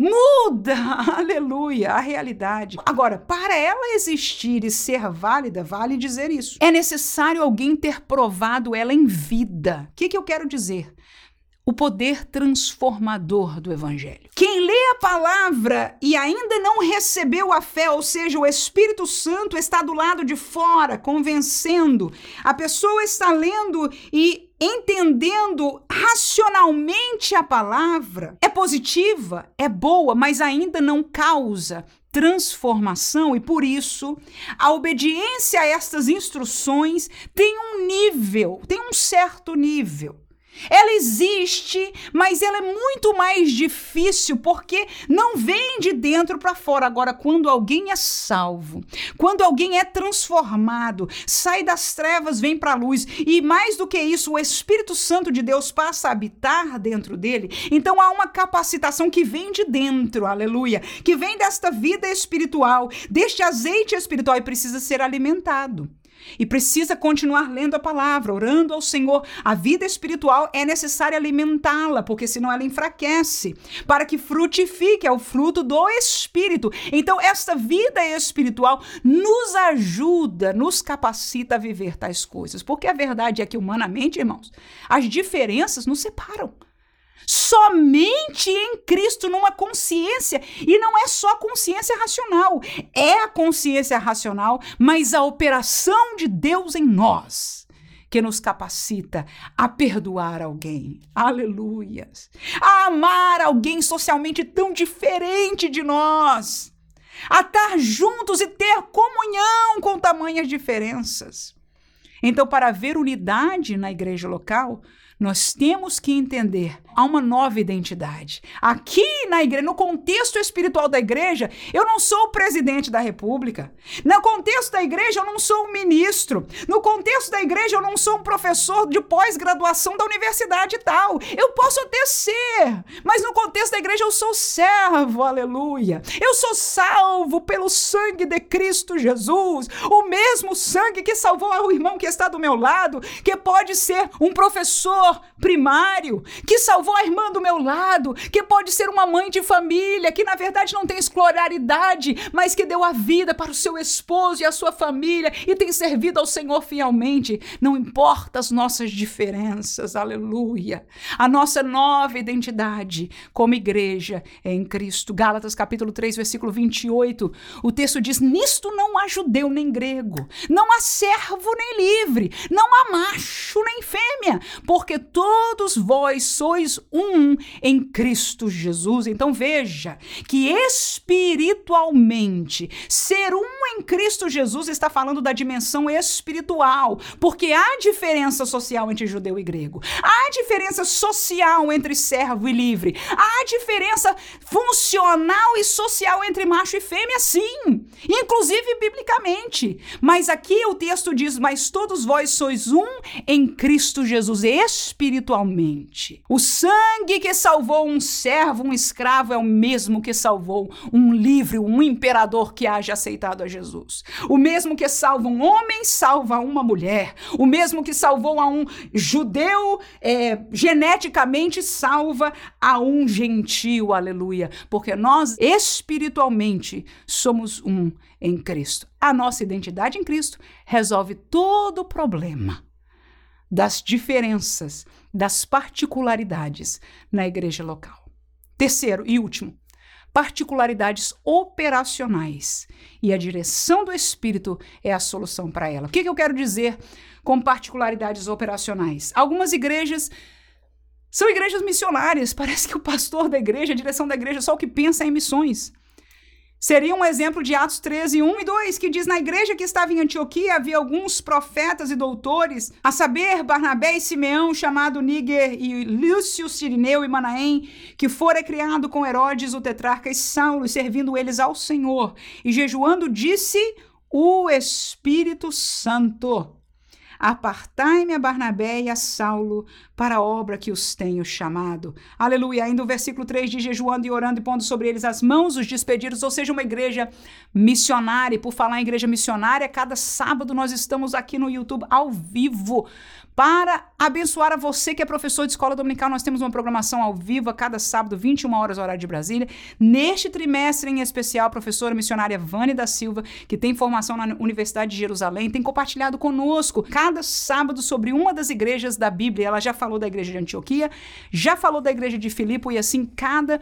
muda, aleluia, a realidade. Agora, para ela existir e ser válida, vale dizer isso. É necessário alguém ter provado ela em vida. O que, que eu quero dizer? O poder transformador do Evangelho. Quem lê a palavra e ainda não recebeu a fé, ou seja, o Espírito Santo está do lado de fora, convencendo, a pessoa está lendo e entendendo racionalmente a palavra, é positiva, é boa, mas ainda não causa transformação e por isso a obediência a estas instruções tem um nível, tem um certo nível. Ela existe, mas ela é muito mais difícil porque não vem de dentro para fora. Agora, quando alguém é salvo, quando alguém é transformado, sai das trevas, vem para a luz, e mais do que isso, o Espírito Santo de Deus passa a habitar dentro dele, então há uma capacitação que vem de dentro, aleluia, que vem desta vida espiritual, deste azeite espiritual e precisa ser alimentado. E precisa continuar lendo a palavra, orando ao Senhor. A vida espiritual é necessário alimentá-la, porque senão ela enfraquece, para que frutifique, é o fruto do Espírito. Então, esta vida espiritual nos ajuda, nos capacita a viver tais coisas. Porque a verdade é que, humanamente, irmãos, as diferenças nos separam somente em Cristo, numa consciência. E não é só consciência racional, é a consciência racional, mas a operação de Deus em nós que nos capacita a perdoar alguém. Aleluias. A amar alguém socialmente tão diferente de nós. A estar juntos e ter comunhão com tamanhas diferenças. Então, para haver unidade na igreja local, nós temos que entender há uma nova identidade. Aqui na igreja, no contexto espiritual da igreja, eu não sou o presidente da república. No contexto da igreja, eu não sou um ministro. No contexto da igreja, eu não sou um professor de pós-graduação da universidade tal. Eu posso até ser, mas no contexto da igreja, eu sou servo, aleluia. Eu sou salvo pelo sangue de Cristo Jesus, o mesmo sangue que salvou o irmão que está do meu lado, que pode ser um professor primário, que salvou a irmã do meu lado, que pode ser uma mãe de família, que na verdade não tem escolaridade, mas que deu a vida para o seu esposo e a sua família e tem servido ao Senhor fielmente. Não importa as nossas diferenças, aleluia. A nossa nova identidade como igreja é em Cristo. Gálatas capítulo 3, versículo 28. O texto diz: Nisto não há judeu nem grego, não há servo nem livre, não há macho nem fêmea, porque todos vós sois um em Cristo Jesus. Então veja que espiritualmente ser um em Cristo Jesus está falando da dimensão espiritual, porque há diferença social entre judeu e grego. Há diferença social entre servo e livre. Há diferença funcional e social entre macho e fêmea, sim, inclusive biblicamente. Mas aqui o texto diz: "Mas todos vós sois um em Cristo Jesus". Espiritualmente espiritualmente. Sangue que salvou um servo, um escravo, é o mesmo que salvou um livre, um imperador que haja aceitado a Jesus. O mesmo que salva um homem, salva uma mulher. O mesmo que salvou a um judeu, é, geneticamente salva a um gentio, aleluia. Porque nós espiritualmente somos um em Cristo. A nossa identidade em Cristo resolve todo o problema das diferenças, das particularidades na igreja local. Terceiro e último, particularidades operacionais. E a direção do Espírito é a solução para ela. O que, que eu quero dizer com particularidades operacionais? Algumas igrejas são igrejas missionárias. Parece que o pastor da igreja, a direção da igreja, só o que pensa é em missões. Seria um exemplo de Atos 13, 1 e 2, que diz: Na igreja que estava em Antioquia havia alguns profetas e doutores, a saber, Barnabé e Simeão, chamado Níger, e Lúcio, Sirineu e Manaém, que fora criado com Herodes, o tetrarca, e Saulo, servindo eles ao Senhor. E jejuando, disse o Espírito Santo: Apartai-me a Barnabé e a Saulo para a obra que os tenho chamado. Aleluia. Ainda o versículo 3 diz: jejuando e orando e pondo sobre eles as mãos, os despedidos, ou seja, uma igreja missionária. E por falar em igreja missionária, cada sábado nós estamos aqui no YouTube ao vivo para abençoar a você que é professor de escola dominical. Nós temos uma programação ao vivo a cada sábado, 21 horas, horário de Brasília. Neste trimestre em especial, a professora missionária Vânia da Silva, que tem formação na Universidade de Jerusalém, tem compartilhado conosco cada sábado sobre uma das igrejas da Bíblia. Ela já falou da igreja de Antioquia, já falou da igreja de Filipe, e assim, cada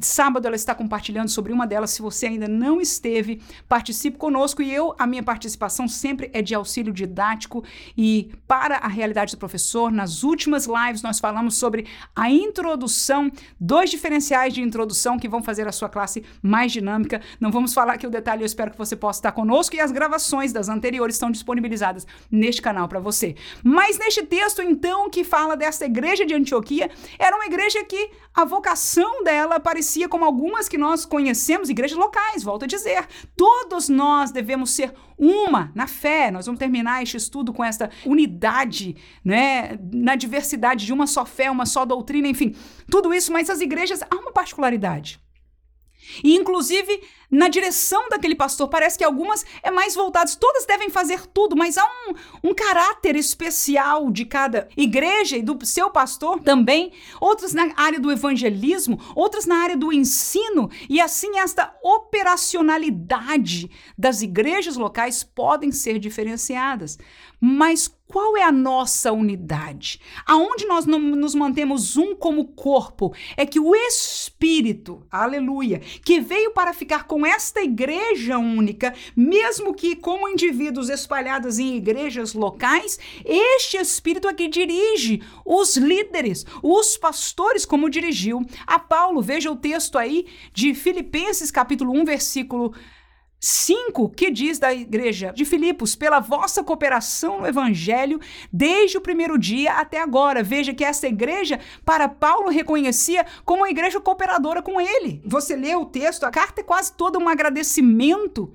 Sábado ela está compartilhando sobre uma delas. Se você ainda não esteve, participe conosco. E eu, a minha participação sempre é de auxílio didático e para a realidade do professor. Nas últimas lives nós falamos sobre a introdução, dois diferenciais de introdução que vão fazer a sua classe mais dinâmica. Não vamos falar aqui o detalhe, eu espero que você possa estar conosco e as gravações das anteriores estão disponibilizadas neste canal para você. Mas neste texto, então, que fala dessa igreja de Antioquia, era uma igreja que a vocação dela parecia parecia como algumas que nós conhecemos, igrejas locais, volto a dizer. Todos nós devemos ser uma na fé. Nós vamos terminar este estudo com esta unidade, né, na diversidade de uma só fé, uma só doutrina, enfim, tudo isso, mas as igrejas há uma particularidade. E, inclusive, na direção daquele pastor, parece que algumas é mais voltadas, todas devem fazer tudo, mas há um, um caráter especial de cada igreja e do seu pastor também, outras na área do evangelismo, outras na área do ensino, e assim esta operacionalidade das igrejas locais podem ser diferenciadas. Mas qual é a nossa unidade? Aonde nós nos mantemos um como corpo é que o Espírito, aleluia, que veio para ficar com esta igreja única, mesmo que como indivíduos espalhados em igrejas locais, este Espírito é que dirige os líderes, os pastores, como dirigiu a Paulo. Veja o texto aí de Filipenses, capítulo 1, versículo 5, que diz da igreja de Filipos, pela vossa cooperação no evangelho desde o primeiro dia até agora. Veja que essa igreja, para Paulo, reconhecia como uma igreja cooperadora com ele. Você lê o texto, a carta é quase toda um agradecimento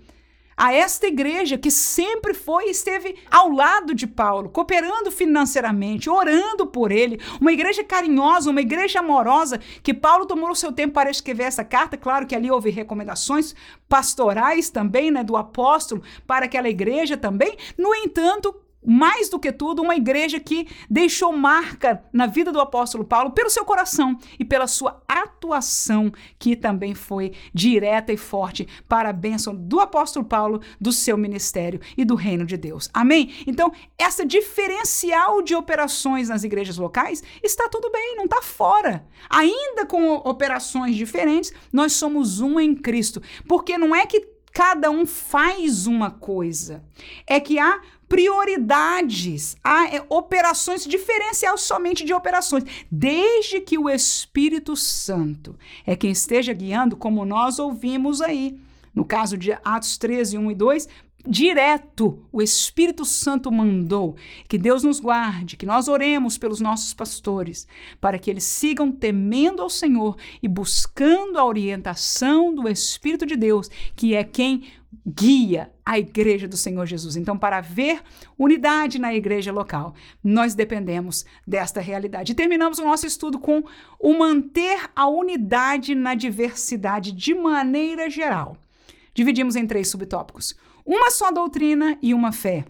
a esta igreja que sempre foi e esteve ao lado de Paulo, cooperando financeiramente, orando por ele, uma igreja carinhosa, uma igreja amorosa, que Paulo tomou o seu tempo para escrever essa carta. Claro que ali houve recomendações pastorais também, né, do apóstolo para aquela igreja também. No entanto, mais do que tudo, uma igreja que deixou marca na vida do apóstolo Paulo pelo seu coração e pela sua atuação, que também foi direta e forte para a bênção do apóstolo Paulo, do seu ministério e do reino de Deus. Amém? Então, essa diferencial de operações nas igrejas locais está tudo bem, não está fora. Ainda com operações diferentes, nós somos um em Cristo. Porque não é que cada um faz uma coisa, é que há prioridades, há é, operações, diferencial somente de operações, desde que o Espírito Santo é quem esteja guiando, como nós ouvimos aí. No caso de Atos 13, 1 e 2, direto o Espírito Santo mandou que Deus nos guarde, que nós oremos pelos nossos pastores, para que eles sigam temendo ao Senhor e buscando a orientação do Espírito de Deus, que é quem guia a igreja do Senhor Jesus. Então, para haver unidade na igreja local, nós dependemos desta realidade. E terminamos o nosso estudo com o manter a unidade na diversidade de maneira geral. Dividimos em três subtópicos: uma só doutrina e uma fé.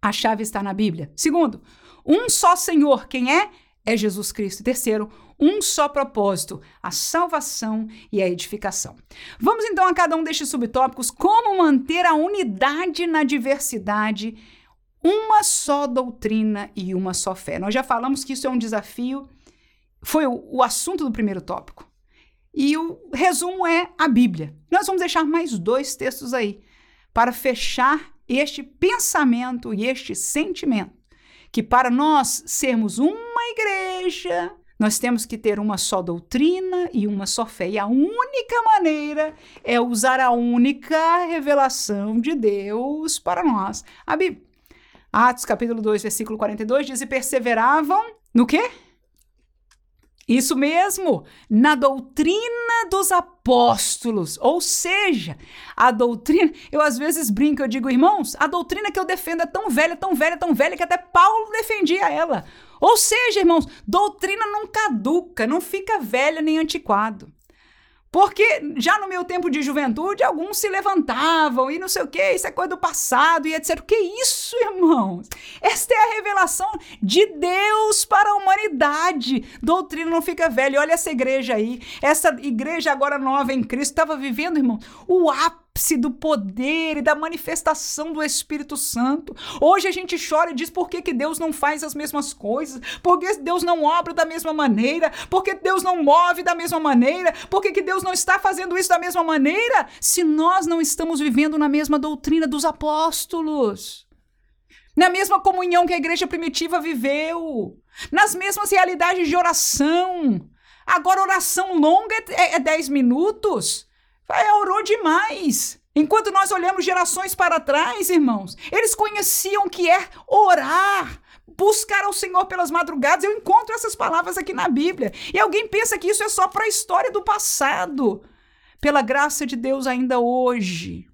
A chave está na Bíblia. Segundo, um só Senhor. Quem é? É Jesus Cristo. Terceiro, um só propósito, a salvação e a edificação. Vamos então a cada um destes subtópicos, como manter a unidade na diversidade, uma só doutrina e uma só fé. Nós já falamos que isso é um desafio, foi o, o assunto do primeiro tópico. E o resumo é a Bíblia. Nós vamos deixar mais dois textos aí para fechar este pensamento e este sentimento que para nós sermos uma igreja nós temos que ter uma só doutrina e uma só fé. E a única maneira é usar a única revelação de Deus para nós. A Bíblia. Atos capítulo 2, versículo 42 diz: E perseveravam no quê? Isso mesmo, na doutrina dos apóstolos. Ou seja, a doutrina. Eu às vezes brinco, eu digo, irmãos, a doutrina que eu defendo é tão velha, tão velha, tão velha, que até Paulo defendia ela. Ou seja, irmãos, doutrina não caduca, não fica velha nem antiquado. Porque já no meu tempo de juventude, alguns se levantavam e não sei o que, isso é coisa do passado e etc. Que é isso, irmãos? Esta é a revelação de Deus para a humanidade. Doutrina não fica velha. Olha essa igreja aí. Essa igreja agora nova em Cristo estava vivendo, irmão, o ápice ápice do poder e da manifestação do Espírito Santo. Hoje a gente chora e diz por que, que Deus não faz as mesmas coisas, por que Deus não obra da mesma maneira, por que Deus não move da mesma maneira, por que, que Deus não está fazendo isso da mesma maneira, se nós não estamos vivendo na mesma doutrina dos apóstolos. Na mesma comunhão que a igreja primitiva viveu, nas mesmas realidades de oração. Agora, oração longa é 10 é, minutos. É, orou demais. Enquanto nós olhamos gerações para trás, irmãos, eles conheciam que é orar, buscar ao Senhor pelas madrugadas. Eu encontro essas palavras aqui na Bíblia. E alguém pensa que isso é só para a história do passado. Pela graça de Deus, ainda hoje.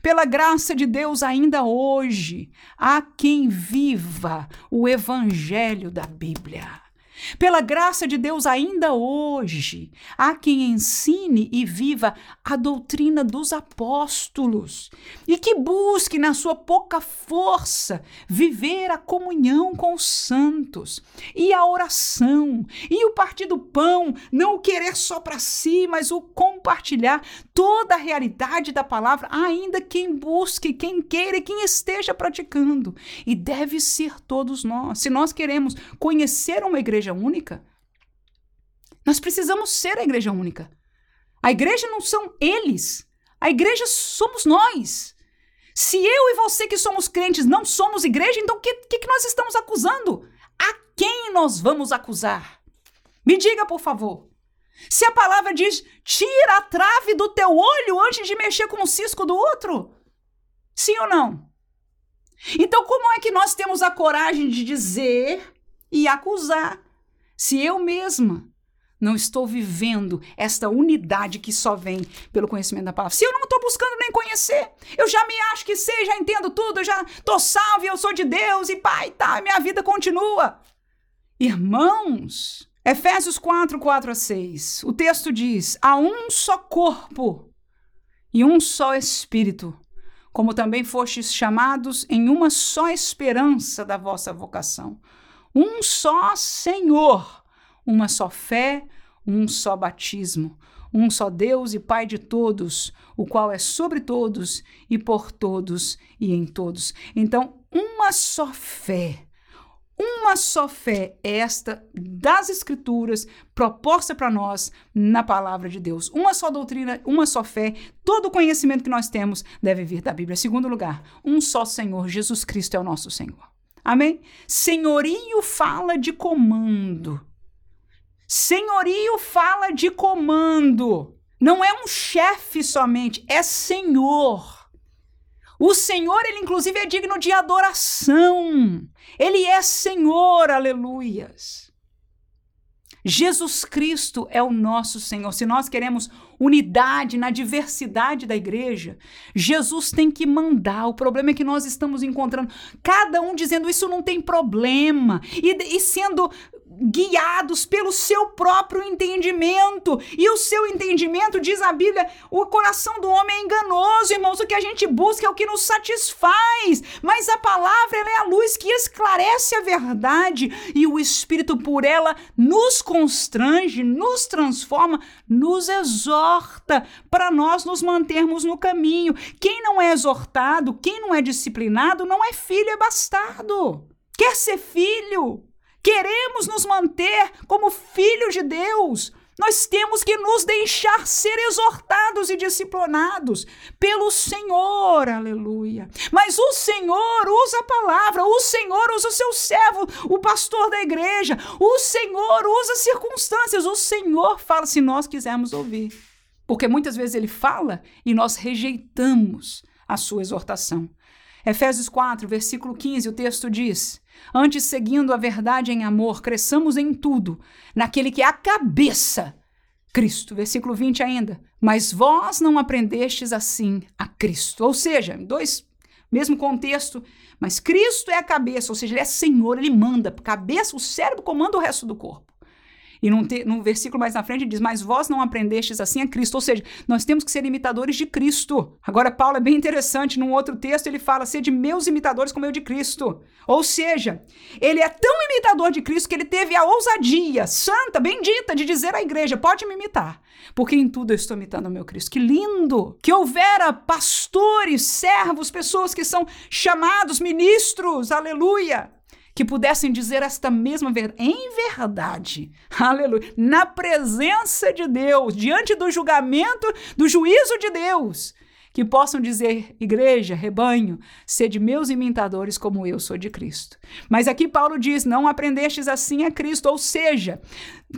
Pela graça de Deus, ainda hoje, há quem viva o evangelho da Bíblia. Pela graça de Deus, ainda hoje, há quem ensine e viva a doutrina dos apóstolos e que busque, na sua pouca força, viver a comunhão com os santos e a oração e o partir do pão, não o querer só para si, mas o compartilhar toda a realidade da palavra, ainda quem busque, quem queira e quem esteja praticando. E deve ser todos nós. Se nós queremos conhecer uma igreja igreja única? Nós precisamos ser a igreja única. A igreja não são eles. A igreja somos nós. Se eu e você que somos crentes não somos igreja, então o que, que, que nós estamos acusando? A quem nós vamos acusar? Me diga, por favor. Se a palavra diz, tira a trave do teu olho antes de mexer com o cisco do outro? Sim ou não? Então, como é que nós temos a coragem de dizer e acusar se eu mesma não estou vivendo esta unidade que só vem pelo conhecimento da palavra. Se eu não estou buscando nem conhecer, eu já me acho que sei, já entendo tudo, eu já estou salvo, eu sou de Deus e pai, tá, minha vida continua. Irmãos, Efésios 4, 4 a 6, o texto diz: há um só corpo e um só espírito, como também fostes chamados em uma só esperança da vossa vocação. Um só Senhor uma só fé, um só batismo, um só Deus e Pai de todos, o qual é sobre todos e por todos e em todos. Então, uma só fé. Uma só fé esta das Escrituras proposta para nós na palavra de Deus. Uma só doutrina, uma só fé. Todo o conhecimento que nós temos deve vir da Bíblia. Segundo lugar, um só Senhor, Jesus Cristo é o nosso Senhor. Amém? Senhorio fala de comando. Senhorio fala de comando. Não é um chefe somente, é senhor. O Senhor, ele inclusive é digno de adoração. Ele é Senhor, aleluias. Jesus Cristo é o nosso Senhor. Se nós queremos unidade na diversidade da igreja, Jesus tem que mandar. O problema é que nós estamos encontrando cada um dizendo isso não tem problema e, e sendo guiados pelo seu próprio entendimento. E o seu entendimento, diz a Bíblia, o coração do homem é enganoso, irmãos. O que a gente busca é o que nos satisfaz. Mas a palavra é a luz que esclarece a verdade e o Espírito por ela nos constrange, nos transforma, nos exorta para nós nos mantermos no caminho. Quem não é exortado, quem não é disciplinado, não é filho, é bastardo. Quer ser filho? Queremos nos manter como filhos de Deus, nós temos que nos deixar ser exortados e disciplinados pelo Senhor, aleluia. Mas o Senhor usa a palavra, o Senhor usa o seu servo, o pastor da igreja, o Senhor usa circunstâncias, o Senhor fala se nós quisermos ouvir. Porque muitas vezes ele fala e nós rejeitamos a sua exortação. Efésios 4, versículo 15, o texto diz: Antes, seguindo a verdade em amor, cresçamos em tudo, naquele que é a cabeça, Cristo. Versículo 20 ainda. Mas vós não aprendestes assim a Cristo. Ou seja, dois, mesmo contexto, mas Cristo é a cabeça, ou seja, ele é Senhor, ele manda. Cabeça, o cérebro comanda o resto do corpo. E num, te, num versículo mais na frente diz: Mas vós não aprendestes assim a Cristo. Ou seja, nós temos que ser imitadores de Cristo. Agora, Paulo é bem interessante. Num outro texto, ele fala: de meus imitadores como eu de Cristo. Ou seja, ele é tão imitador de Cristo que ele teve a ousadia santa, bendita, de dizer à igreja: Pode me imitar, porque em tudo eu estou imitando o meu Cristo. Que lindo! Que houvera pastores, servos, pessoas que são chamados ministros, aleluia que pudessem dizer esta mesma verdade, em verdade, aleluia, na presença de Deus, diante do julgamento, do juízo de Deus, que possam dizer, igreja, rebanho, sede meus imitadores como eu sou de Cristo. Mas aqui Paulo diz: não aprendestes assim a Cristo, ou seja,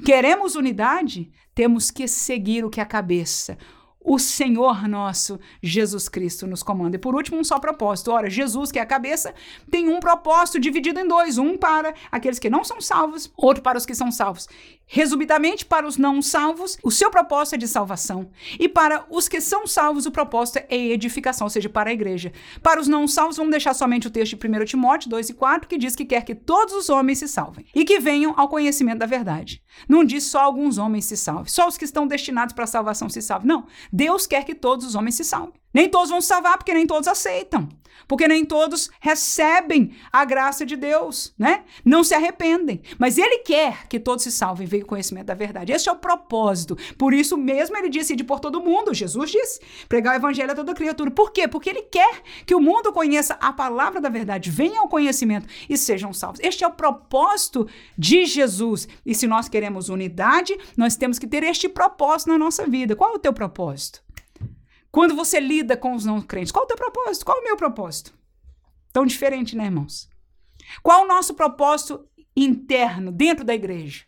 queremos unidade, temos que seguir o que é a cabeça, o Senhor nosso Jesus Cristo nos comanda. E por último, um só propósito. Ora, Jesus, que é a cabeça, tem um propósito dividido em dois: um para aqueles que não são salvos, outro para os que são salvos. Resumidamente, para os não salvos, o seu propósito é de salvação. E para os que são salvos, o propósito é edificação, ou seja, para a igreja. Para os não salvos, vamos deixar somente o texto de 1 Timóteo 2 e 4, que diz que quer que todos os homens se salvem e que venham ao conhecimento da verdade. Não diz só alguns homens se salvem, só os que estão destinados para a salvação se salvem. Não. Deus quer que todos os homens se salvem. Nem todos vão se salvar porque nem todos aceitam. Porque nem todos recebem a graça de Deus, né? Não se arrependem. Mas Ele quer que todos se salvem, veio o conhecimento da verdade. Esse é o propósito. Por isso mesmo Ele disse de por todo mundo. Jesus disse, pregar o evangelho a toda criatura. Por quê? Porque Ele quer que o mundo conheça a palavra da verdade, venha ao conhecimento e sejam salvos. Este é o propósito de Jesus. E se nós queremos unidade, nós temos que ter este propósito na nossa vida. Qual é o teu propósito? Quando você lida com os não crentes, qual o teu propósito? Qual o meu propósito? Tão diferente, né, irmãos? Qual o nosso propósito interno, dentro da igreja?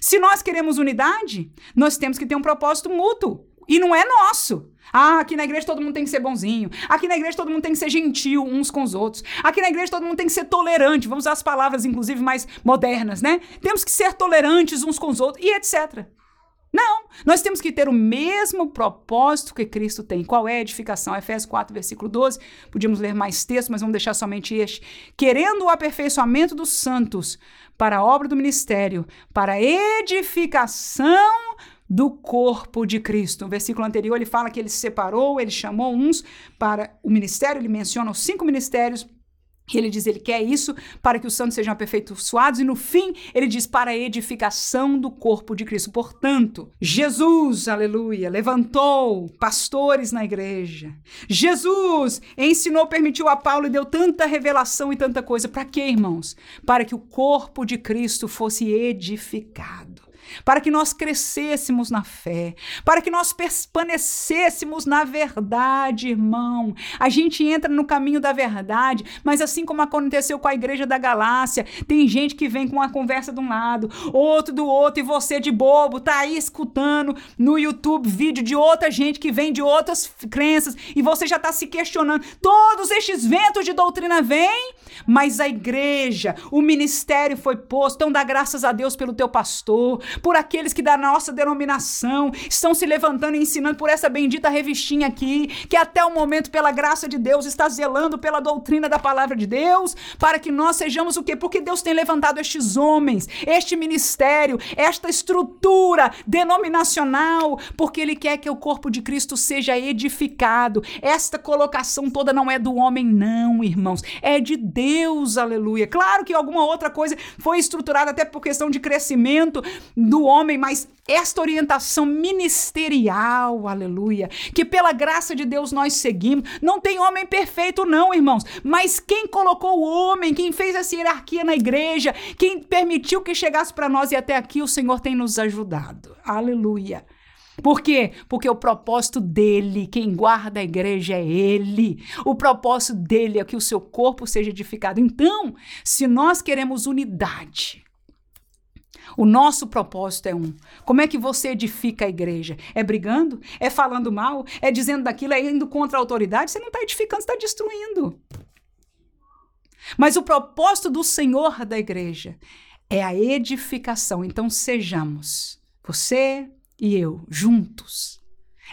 Se nós queremos unidade, nós temos que ter um propósito mútuo. E não é nosso. Ah, aqui na igreja todo mundo tem que ser bonzinho. Aqui na igreja todo mundo tem que ser gentil uns com os outros. Aqui na igreja todo mundo tem que ser tolerante. Vamos usar as palavras, inclusive, mais modernas, né? Temos que ser tolerantes uns com os outros e etc. Não, nós temos que ter o mesmo propósito que Cristo tem. Qual é a edificação? Efésios 4, versículo 12. Podíamos ler mais textos, mas vamos deixar somente este. Querendo o aperfeiçoamento dos santos para a obra do ministério, para a edificação do corpo de Cristo. No versículo anterior ele fala que ele separou, ele chamou uns para o ministério, ele menciona os cinco ministérios e ele diz, ele quer isso para que os santos sejam aperfeiçoados, e no fim, ele diz para a edificação do corpo de Cristo. Portanto, Jesus, aleluia, levantou pastores na igreja. Jesus ensinou, permitiu a Paulo e deu tanta revelação e tanta coisa. Para quê, irmãos? Para que o corpo de Cristo fosse edificado para que nós crescêssemos na fé, para que nós permanecêssemos na verdade, irmão. A gente entra no caminho da verdade, mas assim como aconteceu com a igreja da Galácia, tem gente que vem com uma conversa de um lado, outro do outro, e você de bobo tá aí escutando no YouTube vídeo de outra gente que vem de outras crenças, e você já tá se questionando. Todos estes ventos de doutrina vêm, mas a igreja, o ministério foi posto. Então dá graças a Deus pelo teu pastor, por aqueles que da nossa denominação estão se levantando e ensinando por essa bendita revistinha aqui, que até o momento, pela graça de Deus, está zelando pela doutrina da palavra de Deus, para que nós sejamos o quê? Porque Deus tem levantado estes homens, este ministério, esta estrutura denominacional, porque Ele quer que o corpo de Cristo seja edificado. Esta colocação toda não é do homem, não, irmãos, é de Deus, aleluia. Claro que alguma outra coisa foi estruturada até por questão de crescimento do homem, mas esta orientação ministerial, aleluia, que pela graça de Deus nós seguimos. Não tem homem perfeito, não, irmãos, mas quem colocou o homem, quem fez essa hierarquia na igreja, quem permitiu que chegasse para nós e até aqui, o Senhor tem nos ajudado, aleluia. Por quê? Porque o propósito dele, quem guarda a igreja é ele. O propósito dele é que o seu corpo seja edificado. Então, se nós queremos unidade, o nosso propósito é um. Como é que você edifica a igreja? É brigando? É falando mal? É dizendo daquilo? É indo contra a autoridade? Você não está edificando, você está destruindo. Mas o propósito do Senhor da igreja é a edificação. Então sejamos, você e eu, juntos.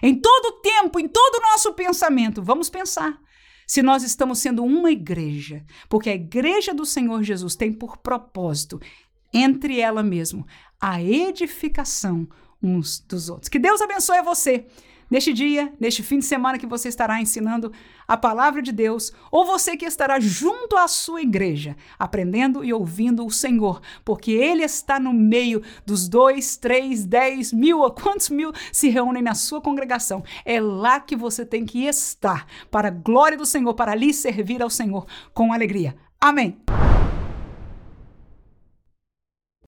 Em todo tempo, em todo o nosso pensamento, vamos pensar se nós estamos sendo uma igreja, porque a igreja do Senhor Jesus tem por propósito entre ela mesmo, a edificação uns dos outros. Que Deus abençoe você neste dia, neste fim de semana que você estará ensinando a palavra de Deus, ou você que estará junto à sua igreja, aprendendo e ouvindo o Senhor, porque Ele está no meio dos dois, três, dez mil, ou quantos mil se reúnem na sua congregação. É lá que você tem que estar, para a glória do Senhor, para lhe servir ao Senhor com alegria. Amém.